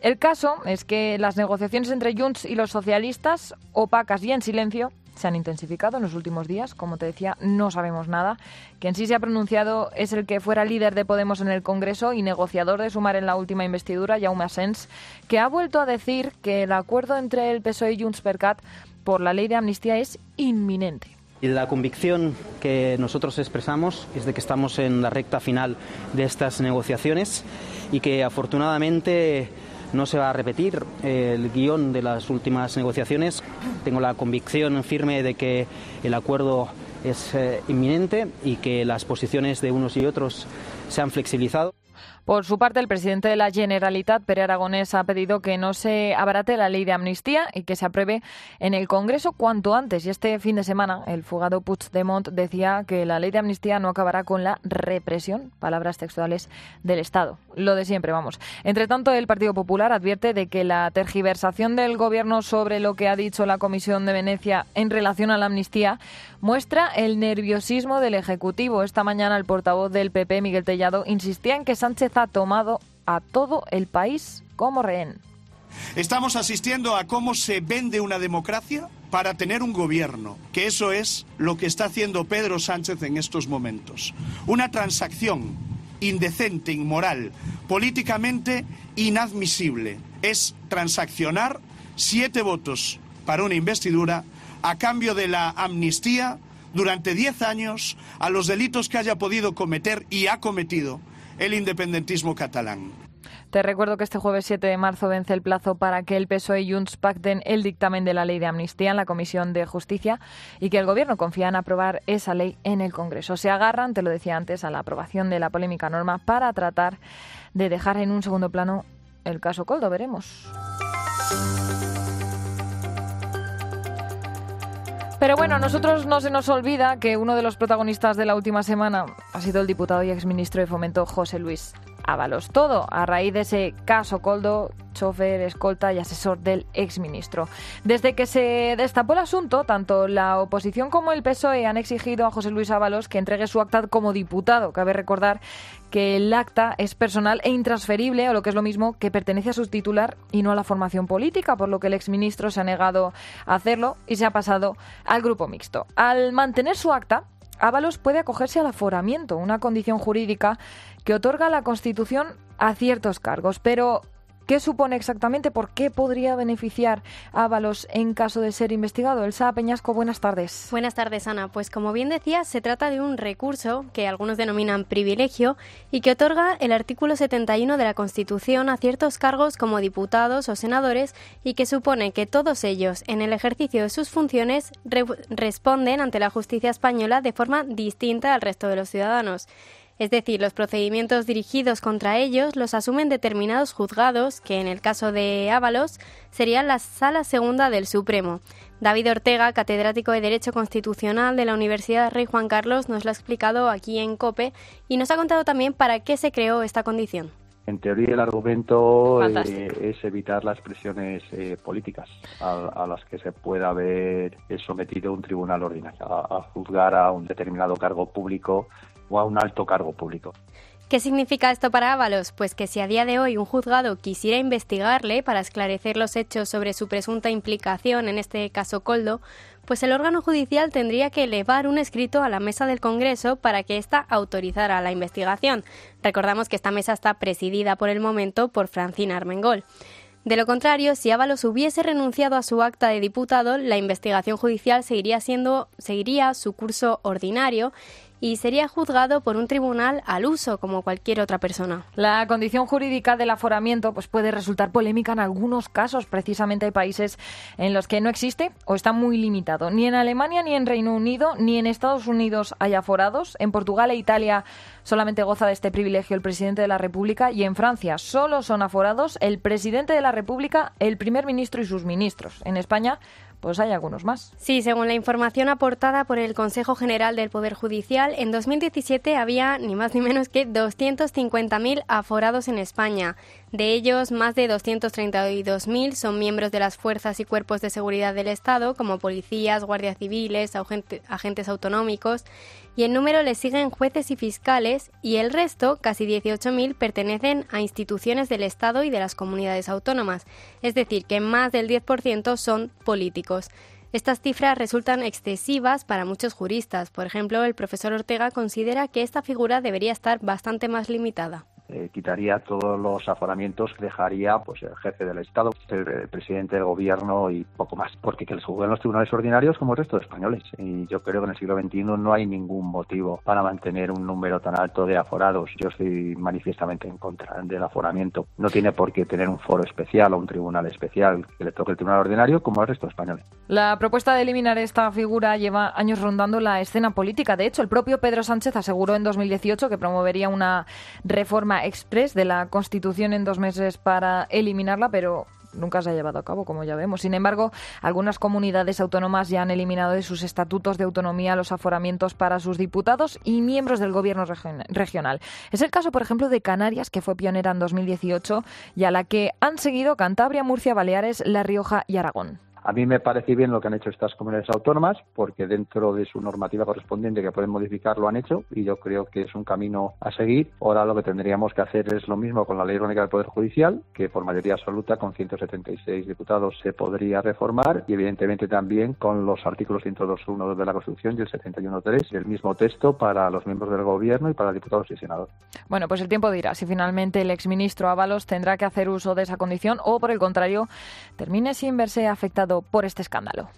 El caso es que las negociaciones entre Junts y los socialistas, opacas y en silencio, se han intensificado en los últimos días. Como te decía, no sabemos nada. Quien sí se ha pronunciado es el que fuera líder de Podemos en el Congreso y negociador de Sumar en la última investidura, Jaume Asens, que ha vuelto a decir que el acuerdo entre el PSOE y Junts per Cat por la ley de amnistía es inminente. La convicción que nosotros expresamos es de que estamos en la recta final de estas negociaciones y que afortunadamente no se va a repetir el guion de las últimas negociaciones. Tengo la convicción firme de que el acuerdo es eh, inminente y que las posiciones de unos y otros se han flexibilizado. Por su parte, el presidente de la Generalitat, Pere Aragonés, ha pedido que no se abarate la ley de amnistía y que se apruebe en el Congreso cuanto antes. Y este fin de semana, el fugado Puigdemont decía que la ley de amnistía no acabará con la represión, palabras textuales del Estado. Lo de siempre, vamos. Entre tanto, el Partido Popular advierte de que la tergiversación del Gobierno sobre lo que ha dicho la Comisión de Venecia en relación a la amnistía muestra el nerviosismo del Ejecutivo. Esta mañana el portavoz del PP, Miguel Tellado, insistía en que Sánchez ha tomado a todo el país como rehén. Estamos asistiendo a cómo se vende una democracia para tener un gobierno, que eso es lo que está haciendo Pedro Sánchez en estos momentos. Una transacción indecente, inmoral, políticamente inadmisible. Es transaccionar siete votos para una investidura a cambio de la amnistía durante diez años a los delitos que haya podido cometer y ha cometido el independentismo catalán. Te recuerdo que este jueves 7 de marzo vence el plazo para que el PSOE y Junts pacten el dictamen de la ley de amnistía en la Comisión de Justicia y que el Gobierno confía en aprobar esa ley en el Congreso. Se agarran, te lo decía antes, a la aprobación de la polémica norma para tratar de dejar en un segundo plano el caso Coldo. Veremos. Pero bueno, a nosotros no se nos olvida que uno de los protagonistas de la última semana ha sido el diputado y exministro de Fomento José Luis Ábalos. Todo a raíz de ese caso Coldo, chofer, escolta y asesor del exministro. Desde que se destapó el asunto, tanto la oposición como el PSOE han exigido a José Luis Ábalos que entregue su acta como diputado. Cabe recordar que el acta es personal e intransferible, o lo que es lo mismo, que pertenece a su titular y no a la formación política, por lo que el exministro se ha negado a hacerlo y se ha pasado al grupo mixto. Al mantener su acta, Ábalos puede acogerse al aforamiento, una condición jurídica que otorga la Constitución a ciertos cargos, pero ¿Qué supone exactamente? ¿Por qué podría beneficiar a Ábalos en caso de ser investigado? Elsa Peñasco, buenas tardes. Buenas tardes, Ana. Pues como bien decías, se trata de un recurso que algunos denominan privilegio y que otorga el artículo 71 de la Constitución a ciertos cargos como diputados o senadores y que supone que todos ellos, en el ejercicio de sus funciones, re responden ante la justicia española de forma distinta al resto de los ciudadanos. Es decir, los procedimientos dirigidos contra ellos los asumen determinados juzgados, que en el caso de Ábalos serían la Sala Segunda del Supremo. David Ortega, catedrático de Derecho Constitucional de la Universidad Rey Juan Carlos, nos lo ha explicado aquí en COPE y nos ha contado también para qué se creó esta condición. En teoría, el argumento eh, es evitar las presiones eh, políticas a, a, las que se pueda haber sometido un tribunal ordinario, a, a juzgar a un determinado cargo público o a un alto cargo público. ¿Qué significa esto para Ábalos? Pues que si a día de hoy un juzgado quisiera investigarle para esclarecer los hechos sobre su presunta implicación en este caso Coldo, pues el órgano judicial tendría que elevar un escrito a la mesa del Congreso para que ésta autorizara la investigación. Recordamos que esta mesa está presidida por el momento por Francina Armengol. De lo contrario, si Ábalos hubiese renunciado a su acta de diputado, la investigación judicial seguiría siendo seguiría su curso ordinario y sería juzgado por un tribunal al uso como cualquier otra persona. La condición jurídica del aforamiento pues puede resultar polémica en algunos casos. Precisamente hay países en los que no existe o está muy limitado. Ni en Alemania, ni en Reino Unido, ni en Estados Unidos hay aforados. En Portugal e Italia solamente goza de este privilegio el presidente de la República y en Francia solo son aforados el presidente de la República, el primer ministro y sus ministros. En España pues hay algunos más. Sí, según la información aportada por el Consejo General del Poder Judicial, en 2017 había ni más ni menos que 250.000 aforados en España. De ellos, más de 232.000 son miembros de las fuerzas y cuerpos de seguridad del Estado, como policías, guardias civiles, agentes autonómicos, y en número le siguen jueces y fiscales, y el resto, casi 18.000, pertenecen a instituciones del Estado y de las comunidades autónomas, es decir, que más del 10% son políticos. Estas cifras resultan excesivas para muchos juristas. Por ejemplo, el profesor Ortega considera que esta figura debería estar bastante más limitada eh, quitaría todos los aforamientos que dejaría pues el jefe del Estado, el, el, presidente del gobierno y poco más, porque que les juzguen los tribunales ordinarios como el resto de españoles. Y yo creo que en el siglo XXI no hay ningún motivo para mantener un número tan alto de aforados. Yo estoy manifiestamente en contra del aforamiento. No tiene por qué tener un foro especial o un tribunal especial que le toque el tribunal ordinario como al resto de españoles. La propuesta de eliminar esta figura lleva años rondando la escena política. De hecho, el propio Pedro Sánchez aseguró en 2018 que promovería una reforma express de la Constitución en dos meses para eliminarla, pero nunca se ha llevado a cabo, como ya vemos. Sin embargo, algunas comunidades autónomas ya han eliminado de sus estatutos de autonomía los aforamientos para sus diputados y miembros del gobierno regional. Es el caso, por ejemplo, de Canarias, que fue pionera en 2018 y a la que han seguido Cantabria, Murcia, Baleares, La Rioja y Aragón. A mí me parece bien lo que han hecho estas comunidades autónomas, porque dentro de su normativa correspondiente que pueden modificar lo han hecho y yo creo que es un camino a seguir. Ahora lo que tendríamos que hacer es lo mismo con la Ley Orgánica del Poder Judicial, que por mayoría absoluta con 176 diputados se podría reformar y evidentemente también con los artículos 102.1 de la Constitución y el 71.3 del mismo texto para los miembros del Gobierno y para diputados y senadores. Bueno, pues el tiempo dirá si finalmente el exministro Ábalos tendrá que hacer uso de esa condición o por el contrario termine sin verse afectado por este escándalo.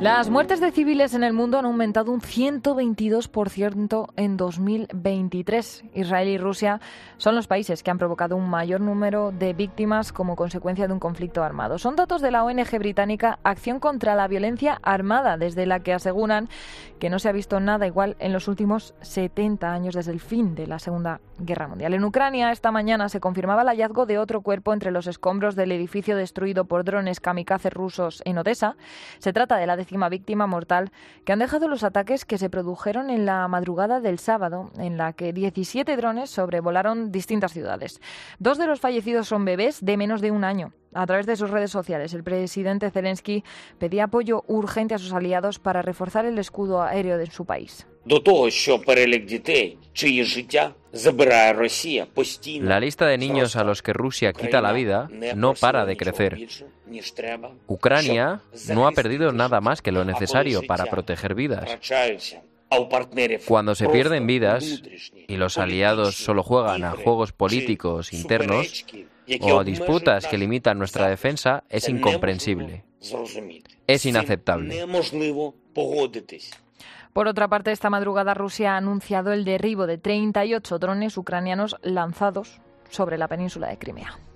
Las muertes de civiles en el mundo han aumentado un 122% en 2023. Israel y Rusia son los países que han provocado un mayor número de víctimas como consecuencia de un conflicto armado. Son datos de la ONG británica Acción contra la Violencia Armada, desde la que aseguran que no se ha visto nada igual en los últimos 70 años desde el fin de la Segunda Guerra Mundial. En Ucrania, esta mañana se confirmaba el hallazgo de otro cuerpo entre los escombros del edificio destruido por drones kamikaze rusos en Odessa. Se trata de la víctima mortal que han dejado los ataques que se produjeron en la madrugada del sábado, en la que 17 drones sobrevolaron distintas ciudades. Dos de los fallecidos son bebés de menos de un año. A través de sus redes sociales, el presidente Zelensky pedía apoyo urgente a sus aliados para reforzar el escudo aéreo de su país. La lista de niños a los que Rusia quita la vida no para de crecer. Ucrania no ha perdido nada más que lo necesario para proteger vidas. Cuando se pierden vidas y los aliados solo juegan a juegos políticos internos o disputas que limitan nuestra defensa, es incomprensible. Es inaceptable. Por otra parte, esta madrugada Rusia ha anunciado el derribo de 38 drones ucranianos lanzados sobre la península de Crimea.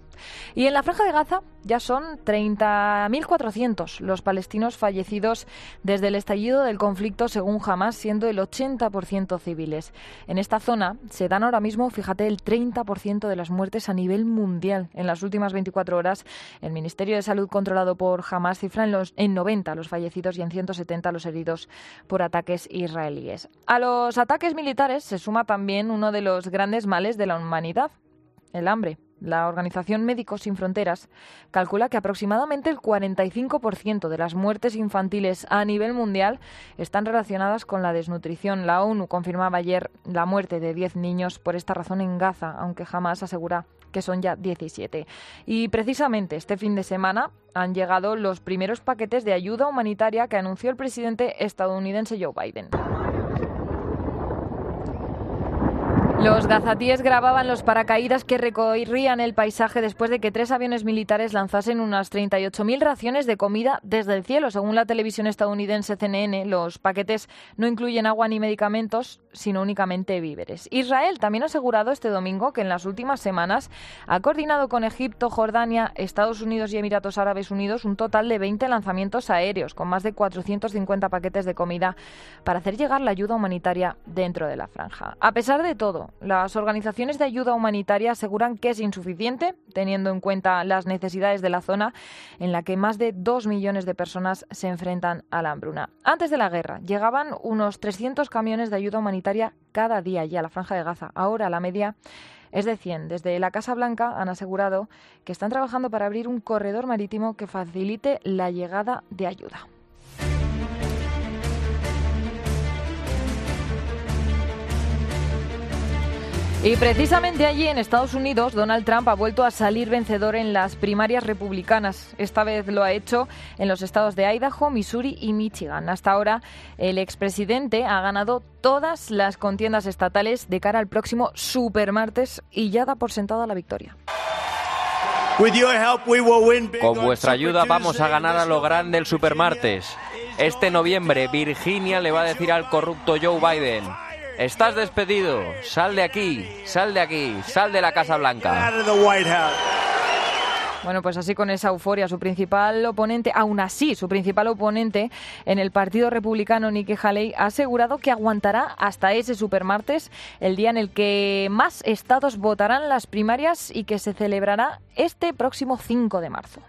Y en la franja de Gaza ya son 30.400 los palestinos fallecidos desde el estallido del conflicto, según Hamas, siendo el 80% civiles. En esta zona se dan ahora mismo, fíjate, el 30% de las muertes a nivel mundial. En las últimas 24 horas, el Ministerio de Salud controlado por Hamas cifra en, los, en 90 los fallecidos y en 170 los heridos por ataques israelíes. A los ataques militares se suma también uno de los grandes males de la humanidad, el hambre. La Organización Médicos Sin Fronteras calcula que aproximadamente el 45% de las muertes infantiles a nivel mundial están relacionadas con la desnutrición. La ONU confirmaba ayer la muerte de 10 niños por esta razón en Gaza, aunque jamás asegura que son ya 17. Y precisamente este fin de semana han llegado los primeros paquetes de ayuda humanitaria que anunció el presidente estadounidense Joe Biden. Los gazatíes grababan los paracaídas que recorrían el paisaje después de que tres aviones militares lanzasen unas 38.000 raciones de comida desde el cielo. Según la televisión estadounidense CNN, los paquetes no incluyen agua ni medicamentos, sino únicamente víveres. Israel también ha asegurado este domingo que en las últimas semanas ha coordinado con Egipto, Jordania, Estados Unidos y Emiratos Árabes Unidos un total de 20 lanzamientos aéreos con más de 450 paquetes de comida para hacer llegar la ayuda humanitaria dentro de la franja. A pesar de todo, las organizaciones de ayuda humanitaria aseguran que es insuficiente, teniendo en cuenta las necesidades de la zona en la que más de dos millones de personas se enfrentan a la hambruna. Antes de la guerra llegaban unos 300 camiones de ayuda humanitaria cada día ya a la franja de Gaza. Ahora la media es de 100. Desde la Casa Blanca han asegurado que están trabajando para abrir un corredor marítimo que facilite la llegada de ayuda. Y precisamente allí en Estados Unidos, Donald Trump ha vuelto a salir vencedor en las primarias republicanas. Esta vez lo ha hecho en los estados de Idaho, Missouri y Michigan. Hasta ahora, el expresidente ha ganado todas las contiendas estatales de cara al próximo supermartes y ya da por sentada la victoria. Con vuestra ayuda vamos a ganar a lo grande el supermartes. Este noviembre, Virginia le va a decir al corrupto Joe Biden. Estás despedido. Sal de aquí, sal de aquí, sal de la Casa Blanca. Bueno, pues así con esa euforia, su principal oponente, aún así, su principal oponente en el Partido Republicano, Nikki Haley, ha asegurado que aguantará hasta ese supermartes, el día en el que más estados votarán las primarias y que se celebrará este próximo 5 de marzo.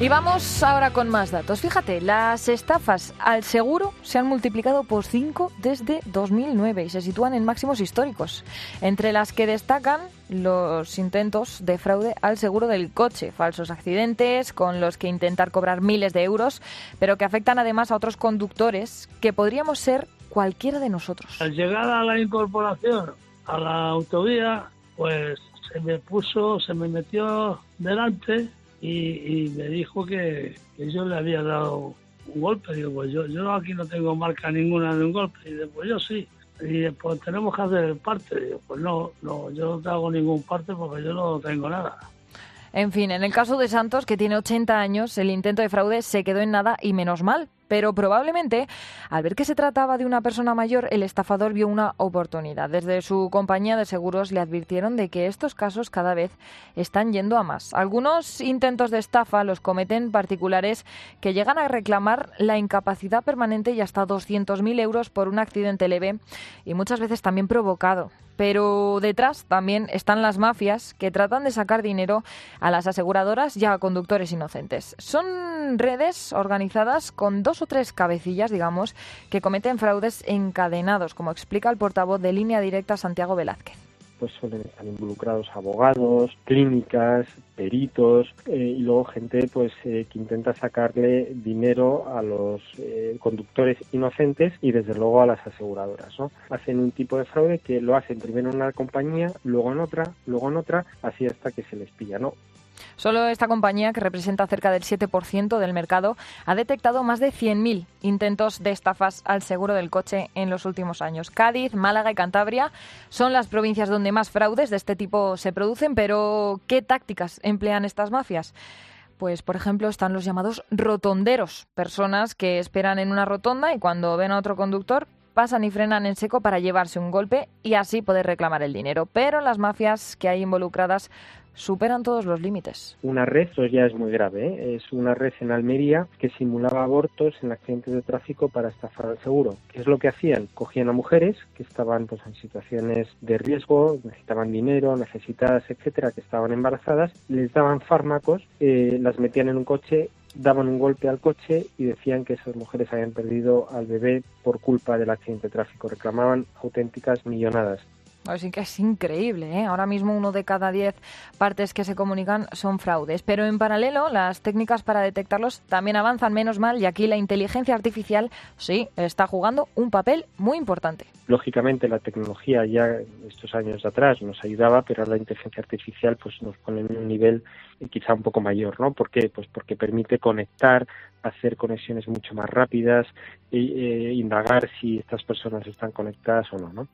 Y vamos ahora con más datos. Fíjate, las estafas al seguro se han multiplicado por 5 desde 2009 y se sitúan en máximos históricos, entre las que destacan los intentos de fraude al seguro del coche, falsos accidentes con los que intentar cobrar miles de euros, pero que afectan además a otros conductores que podríamos ser cualquiera de nosotros. Al llegar a la incorporación a la autovía, pues se me puso, se me metió delante y, y me dijo que, que yo le había dado un golpe. Digo, pues yo, yo aquí no tengo marca ninguna de un golpe. Y después yo sí. Y pues tenemos que hacer el parte. Digo, pues no, no, yo no te hago ningún parte porque yo no tengo nada. En fin, en el caso de Santos, que tiene 80 años, el intento de fraude se quedó en nada y menos mal. Pero probablemente, al ver que se trataba de una persona mayor, el estafador vio una oportunidad. Desde su compañía de seguros le advirtieron de que estos casos cada vez están yendo a más. Algunos intentos de estafa los cometen particulares que llegan a reclamar la incapacidad permanente y hasta 200.000 euros por un accidente leve y muchas veces también provocado. Pero detrás también están las mafias que tratan de sacar dinero a las aseguradoras y a conductores inocentes. Son redes organizadas con dos o tres cabecillas, digamos, que cometen fraudes encadenados, como explica el portavoz de Línea Directa Santiago Velázquez pues suelen estar involucrados abogados, clínicas, peritos eh, y luego gente pues eh, que intenta sacarle dinero a los eh, conductores inocentes y desde luego a las aseguradoras. ¿no? Hacen un tipo de fraude que lo hacen primero en una compañía, luego en otra, luego en otra, así hasta que se les pilla. ¿no? Solo esta compañía, que representa cerca del 7% del mercado, ha detectado más de 100.000 intentos de estafas al seguro del coche en los últimos años. Cádiz, Málaga y Cantabria son las provincias donde más fraudes de este tipo se producen, pero ¿qué tácticas emplean estas mafias? Pues, por ejemplo, están los llamados rotonderos, personas que esperan en una rotonda y cuando ven a otro conductor pasan y frenan en seco para llevarse un golpe y así poder reclamar el dinero. Pero las mafias que hay involucradas superan todos los límites. Una red, eso ya es muy grave, ¿eh? es una red en Almería que simulaba abortos en accidentes de tráfico para estafar al seguro. ¿Qué es lo que hacían? Cogían a mujeres que estaban pues, en situaciones de riesgo, necesitaban dinero, necesitadas, etcétera, que estaban embarazadas, les daban fármacos, eh, las metían en un coche daban un golpe al coche y decían que esas mujeres habían perdido al bebé por culpa del accidente de tráfico. Reclamaban auténticas millonadas. Así que es increíble, ¿eh? Ahora mismo uno de cada diez partes que se comunican son fraudes. Pero en paralelo, las técnicas para detectarlos también avanzan menos mal y aquí la inteligencia artificial sí está jugando un papel muy importante. Lógicamente la tecnología ya estos años atrás nos ayudaba, pero la inteligencia artificial pues nos pone en un nivel quizá un poco mayor, ¿no? ¿Por qué? Pues porque permite conectar, hacer conexiones mucho más rápidas e, indagar si estas personas están conectadas o no, ¿no?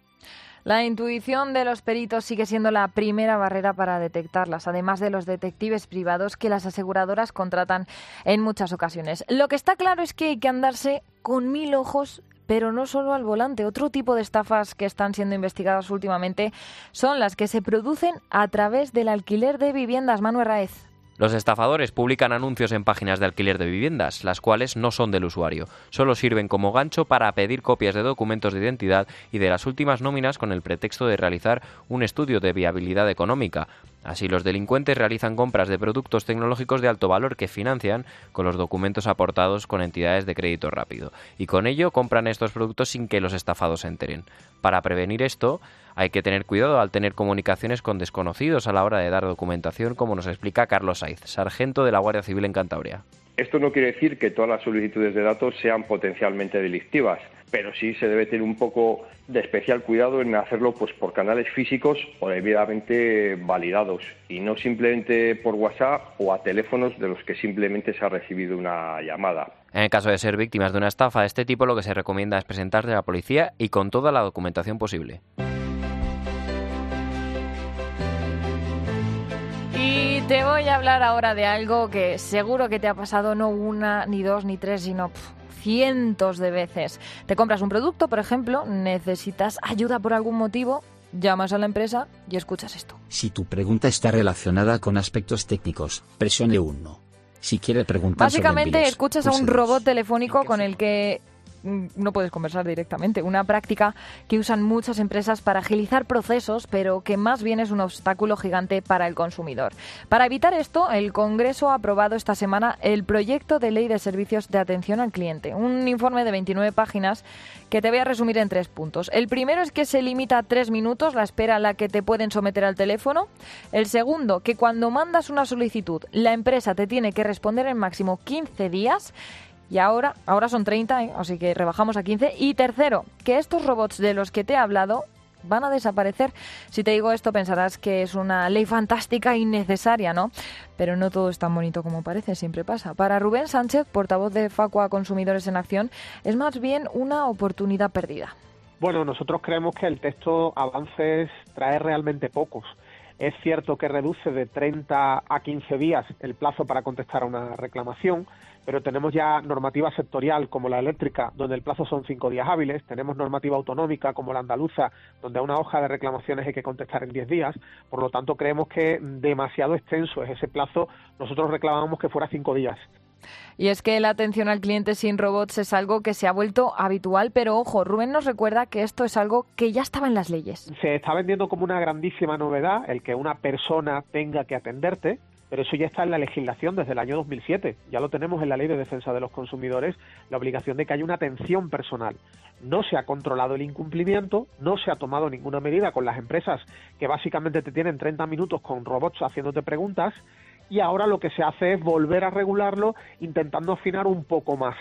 La intuición de los peritos sigue siendo la primera barrera para detectarlas, además de los detectives privados que las aseguradoras contratan en muchas ocasiones. Lo que está claro es que hay que andarse con mil ojos pero no solo al volante. Otro tipo de estafas que están siendo investigadas últimamente son las que se producen a través del alquiler de viviendas. Manuel Raez. Los estafadores publican anuncios en páginas de alquiler de viviendas, las cuales no son del usuario, solo sirven como gancho para pedir copias de documentos de identidad y de las últimas nóminas con el pretexto de realizar un estudio de viabilidad económica. Así, los delincuentes realizan compras de productos tecnológicos de alto valor que financian con los documentos aportados con entidades de crédito rápido, y con ello compran estos productos sin que los estafados se enteren. Para prevenir esto, hay que tener cuidado al tener comunicaciones con desconocidos a la hora de dar documentación, como nos explica Carlos Saiz, sargento de la Guardia Civil en Cantabria. Esto no quiere decir que todas las solicitudes de datos sean potencialmente delictivas, pero sí se debe tener un poco de especial cuidado en hacerlo pues por canales físicos o debidamente validados y no simplemente por WhatsApp o a teléfonos de los que simplemente se ha recibido una llamada. En el caso de ser víctimas de una estafa de este tipo, lo que se recomienda es presentarse a la policía y con toda la documentación posible. Te voy a hablar ahora de algo que seguro que te ha pasado no una, ni dos, ni tres, sino cientos de veces. Te compras un producto, por ejemplo, necesitas ayuda por algún motivo, llamas a la empresa y escuchas esto. Si tu pregunta está relacionada con aspectos técnicos, presione 1. Si quiere preguntar sobre Básicamente envíos, escuchas a un robot telefónico con el que no puedes conversar directamente. Una práctica que usan muchas empresas para agilizar procesos, pero que más bien es un obstáculo gigante para el consumidor. Para evitar esto, el Congreso ha aprobado esta semana el proyecto de ley de servicios de atención al cliente, un informe de 29 páginas que te voy a resumir en tres puntos. El primero es que se limita a tres minutos la espera a la que te pueden someter al teléfono. El segundo, que cuando mandas una solicitud, la empresa te tiene que responder en máximo 15 días. Y ahora, ahora son 30, ¿eh? así que rebajamos a 15. Y tercero, que estos robots de los que te he hablado van a desaparecer. Si te digo esto pensarás que es una ley fantástica y necesaria, ¿no? Pero no todo es tan bonito como parece, siempre pasa. Para Rubén Sánchez, portavoz de Facua Consumidores en Acción, es más bien una oportunidad perdida. Bueno, nosotros creemos que el texto avances trae realmente pocos. Es cierto que reduce de 30 a 15 días el plazo para contestar a una reclamación, pero tenemos ya normativa sectorial como la eléctrica, donde el plazo son cinco días hábiles, tenemos normativa autonómica como la andaluza, donde a una hoja de reclamaciones hay que contestar en 10 días, por lo tanto creemos que demasiado extenso es ese plazo, nosotros reclamábamos que fuera cinco días. Y es que la atención al cliente sin robots es algo que se ha vuelto habitual, pero ojo, Rubén nos recuerda que esto es algo que ya estaba en las leyes. Se está vendiendo como una grandísima novedad el que una persona tenga que atenderte, pero eso ya está en la legislación desde el año 2007. Ya lo tenemos en la Ley de Defensa de los Consumidores, la obligación de que haya una atención personal. No se ha controlado el incumplimiento, no se ha tomado ninguna medida con las empresas que básicamente te tienen 30 minutos con robots haciéndote preguntas y ahora lo que se hace es volver a regularlo intentando afinar un poco más.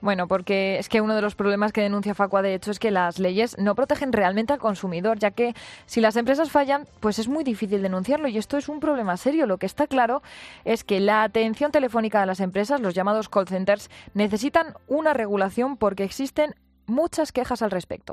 Bueno, porque es que uno de los problemas que denuncia Facua, de hecho, es que las leyes no protegen realmente al consumidor, ya que si las empresas fallan, pues es muy difícil denunciarlo y esto es un problema serio. Lo que está claro es que la atención telefónica de las empresas, los llamados call centers, necesitan una regulación porque existen muchas quejas al respecto.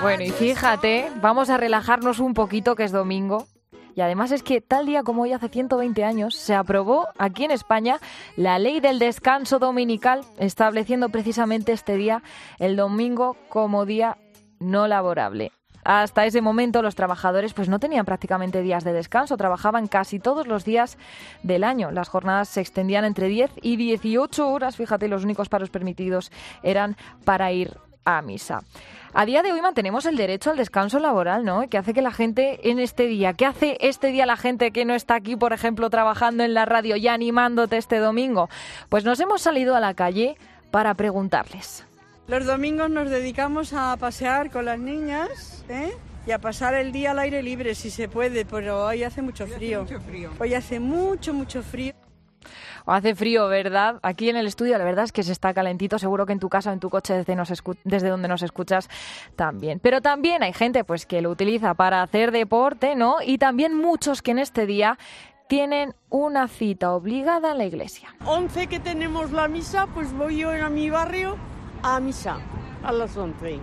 Bueno, y fíjate, vamos a relajarnos un poquito que es domingo. Y además es que tal día como hoy, hace 120 años, se aprobó aquí en España la ley del descanso dominical, estableciendo precisamente este día, el domingo, como día no laborable. Hasta ese momento los trabajadores pues no tenían prácticamente días de descanso, trabajaban casi todos los días del año. Las jornadas se extendían entre 10 y 18 horas, fíjate, los únicos paros permitidos eran para ir a misa. A día de hoy mantenemos el derecho al descanso laboral, ¿no? Que hace que la gente en este día, ¿qué hace este día la gente que no está aquí, por ejemplo, trabajando en la radio y animándote este domingo? Pues nos hemos salido a la calle para preguntarles. Los domingos nos dedicamos a pasear con las niñas ¿eh? y a pasar el día al aire libre si se puede, pero hoy hace mucho frío. Hoy hace mucho, mucho frío. Hace frío, ¿verdad? Aquí en el estudio la verdad es que se está calentito, seguro que en tu casa o en tu coche desde, nos desde donde nos escuchas también. Pero también hay gente pues que lo utiliza para hacer deporte, ¿no? Y también muchos que en este día tienen una cita obligada en la iglesia. 11 que tenemos la misa, pues voy yo a mi barrio a misa a las 11.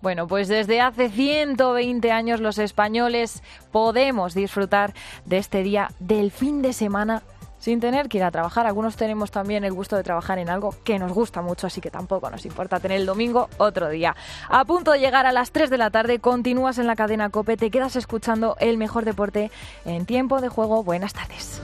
Bueno, pues desde hace 120 años los españoles podemos disfrutar de este día del fin de semana sin tener que ir a trabajar. Algunos tenemos también el gusto de trabajar en algo que nos gusta mucho, así que tampoco nos importa tener el domingo otro día. A punto de llegar a las 3 de la tarde, continúas en la cadena Cope, te quedas escuchando el mejor deporte en tiempo de juego. Buenas tardes.